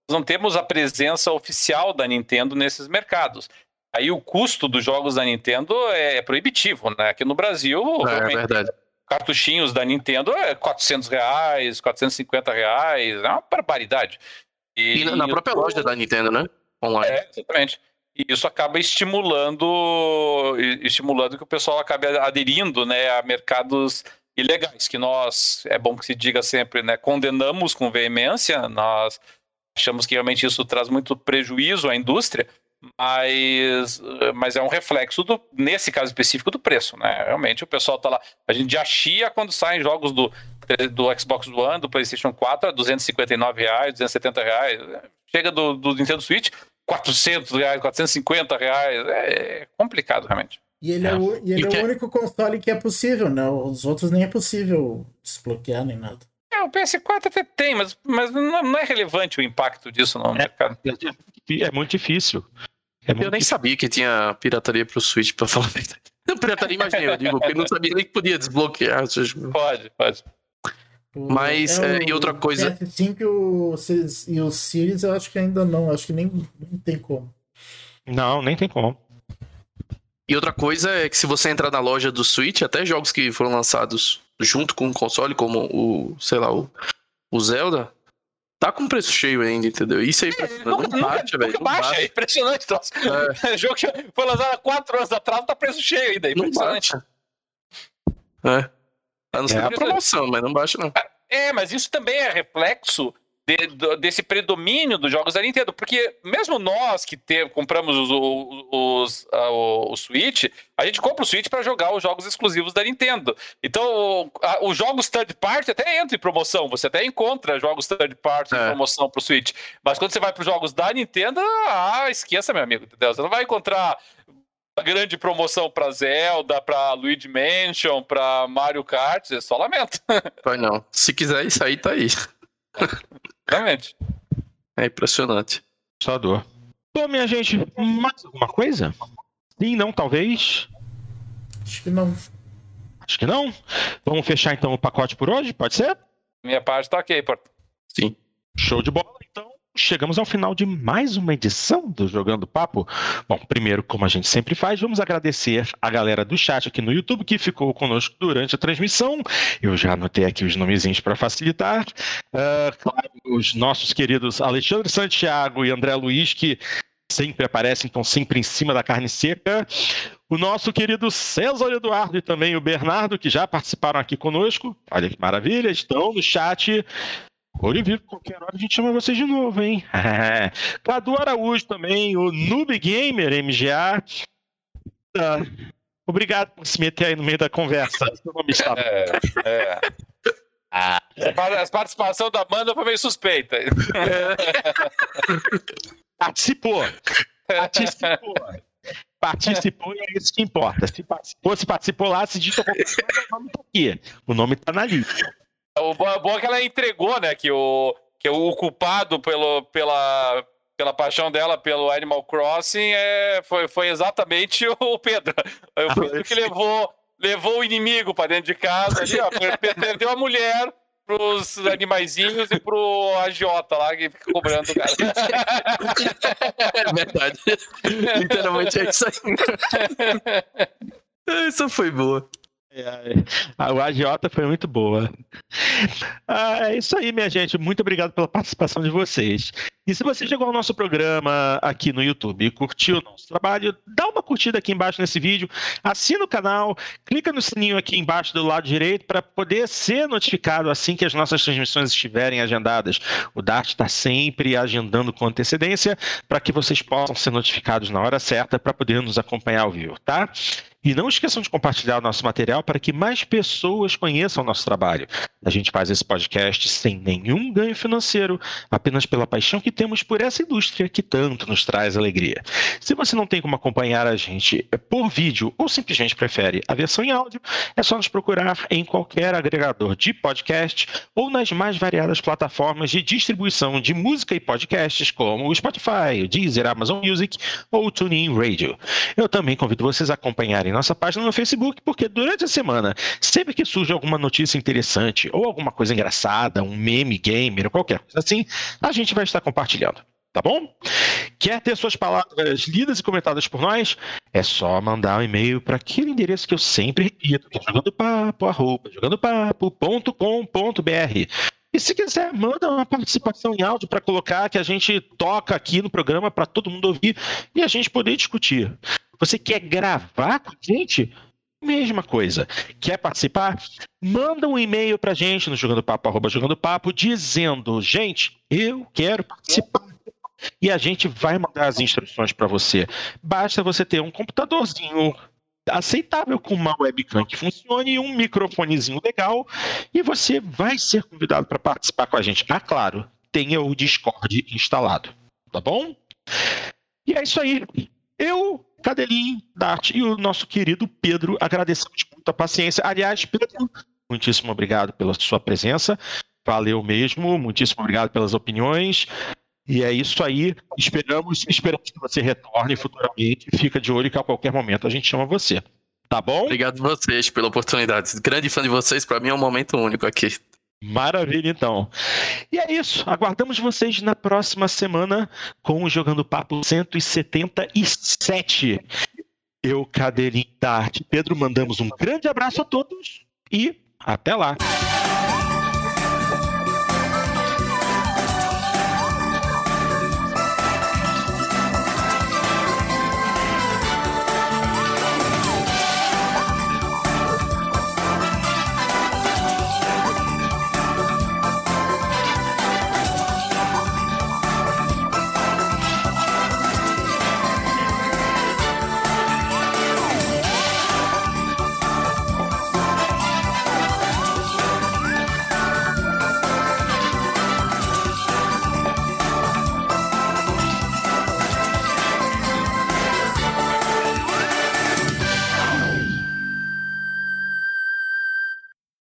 não temos a presença oficial da Nintendo nesses mercados. Aí o custo dos jogos da Nintendo é proibitivo, né? Aqui no Brasil, é, é verdade. cartuchinhos da Nintendo é 400 reais, 450 reais, é uma barbaridade. E, e na, na própria loja da Nintendo, né? Online. É, exatamente. E isso acaba estimulando, estimulando que o pessoal acabe aderindo, né, a mercados ilegais, que nós, é bom que se diga sempre, né, condenamos com veemência, nós achamos que realmente isso traz muito prejuízo à indústria, mas, mas é um reflexo do, nesse caso específico do preço, né? Realmente o pessoal tá lá, a gente já chia quando saem jogos do, do Xbox One, do PlayStation 4 a 259 reais, 270 reais, chega do, do Nintendo Switch 400 reais, 450 reais. É complicado, realmente. E ele é, é o, e ele é o único console que é possível, né? Os outros nem é possível desbloquear nem nada. É, o PS4 até tem, mas, mas não é relevante o impacto disso no é, mercado. É muito difícil. É muito eu nem difícil. sabia que tinha pirataria pro Switch, pra falar a verdade. Não, pirataria, imaginei, eu digo, porque eu não sabia nem que podia desbloquear. Pode, pode. Mas, é, e outra coisa. O PS5 e o, e o Series eu acho que ainda não, acho que nem, nem tem como. Não, nem tem como. E outra coisa é que se você entrar na loja do Switch, até jogos que foram lançados junto com o console, como o, sei lá, o, o Zelda, tá com preço cheio ainda, entendeu? Isso aí é, não, não baixa, velho. Baixa, baixa, é impressionante. Troço. É. jogo que foi lançado há 4 anos atrás, tá preço cheio ainda, é impressionante. Não baixa. É. A não ser é a promoção, mas não baixa, não. É, mas isso também é reflexo de, desse predomínio dos jogos da Nintendo, porque mesmo nós que ter, compramos os, os, a, o, o, Switch, a gente compra o Switch para jogar os jogos exclusivos da Nintendo. Então, a, os jogos third party até entram em promoção, você até encontra jogos third party é. em promoção para o Switch. Mas quando você vai para os jogos da Nintendo, ah, esqueça, meu amigo, entendeu? Você não vai encontrar grande promoção para Zelda, para Luigi Mansion, para Mario Kart, é só lamento. Vai não. Se quiser isso aí, tá aí. Realmente. É impressionante. Só dor. Bom, minha gente, mais alguma coisa? Sim, não, talvez? Acho que não. Acho que não. Vamos fechar então o pacote por hoje, pode ser? Minha parte tá ok, Porto. Sim. Show de bola, chegamos ao final de mais uma edição do Jogando Papo. Bom, primeiro, como a gente sempre faz, vamos agradecer a galera do chat aqui no YouTube que ficou conosco durante a transmissão. Eu já anotei aqui os nomezinhos para facilitar. Uh, claro, os nossos queridos Alexandre Santiago e André Luiz, que sempre aparecem, estão sempre em cima da carne seca. O nosso querido César Eduardo e também o Bernardo, que já participaram aqui conosco. Olha que maravilha, estão no chat. Vivo, qualquer hora a gente chama vocês de novo, hein? Cadu Araújo também, o Noob Gamer MGA. Ah, obrigado por se meter aí no meio da conversa. Seu nome está. É, é. Ah. A participação da Amanda foi meio suspeita. Participou. Participou. Participou e é isso que importa. Se participou, se participou lá, se coisa, o nome tá aqui. O nome tá na lista. O bom é que ela entregou, né? Que o, que o culpado pelo, pela, pela paixão dela pelo Animal Crossing é, foi, foi exatamente o Pedro. O Pedro que levou, levou o inimigo para dentro de casa ali, ó, perdeu a mulher pros animaizinhos e pro agiota lá que fica cobrando o cara. É verdade. Literalmente é isso aí. Essa foi boa. A, o agiota foi muito boa. Ah, é isso aí, minha gente. Muito obrigado pela participação de vocês. E se você chegou ao nosso programa aqui no YouTube e curtiu o nosso trabalho, dá uma curtida aqui embaixo nesse vídeo, assina o canal, clica no sininho aqui embaixo do lado direito para poder ser notificado assim que as nossas transmissões estiverem agendadas. O Dart está sempre agendando com antecedência para que vocês possam ser notificados na hora certa para poder nos acompanhar ao vivo, tá? E não esqueçam de compartilhar o nosso material para que mais pessoas conheçam o nosso trabalho. A gente faz esse podcast sem nenhum ganho financeiro, apenas pela paixão que temos por essa indústria que tanto nos traz alegria. Se você não tem como acompanhar a gente por vídeo ou simplesmente prefere a versão em áudio, é só nos procurar em qualquer agregador de podcast ou nas mais variadas plataformas de distribuição de música e podcasts, como o Spotify, o Deezer, Amazon Music ou o TuneIn Radio. Eu também convido vocês a acompanharem nossa página no Facebook, porque durante a semana, sempre que surge alguma notícia interessante ou alguma coisa engraçada, um meme gamer ou qualquer coisa assim, a gente vai estar compartilhando. Tá bom? Quer ter suas palavras lidas e comentadas por nós? É só mandar um e-mail para aquele endereço que eu sempre repito, é jogandopapo.com.br. E se quiser, manda uma participação em áudio para colocar que a gente toca aqui no programa para todo mundo ouvir e a gente poder discutir. Você quer gravar com a gente? Mesma coisa. Quer participar? Manda um e-mail para a gente no Jogando Papo, arroba Jogando Papo, dizendo, gente, eu quero participar. E a gente vai mandar as instruções para você. Basta você ter um computadorzinho aceitável com uma webcam que funcione e um microfonezinho legal e você vai ser convidado para participar com a gente. Ah, claro, tenha o Discord instalado, tá bom? E é isso aí. Eu, Cadelinho, Dart e o nosso querido Pedro agradecemos muito a paciência. Aliás, Pedro, muitíssimo obrigado pela sua presença. Valeu mesmo, muitíssimo obrigado pelas opiniões. E é isso aí. Esperamos, esperamos que você retorne futuramente. Fica de olho que a qualquer momento a gente chama você. Tá bom? Obrigado a vocês pela oportunidade. Grande fã de vocês, para mim é um momento único aqui. Maravilha, então. E é isso. Aguardamos vocês na próxima semana com o Jogando Papo 177. Eu, Cadeirinho da Arte Pedro, mandamos um grande abraço a todos e até lá.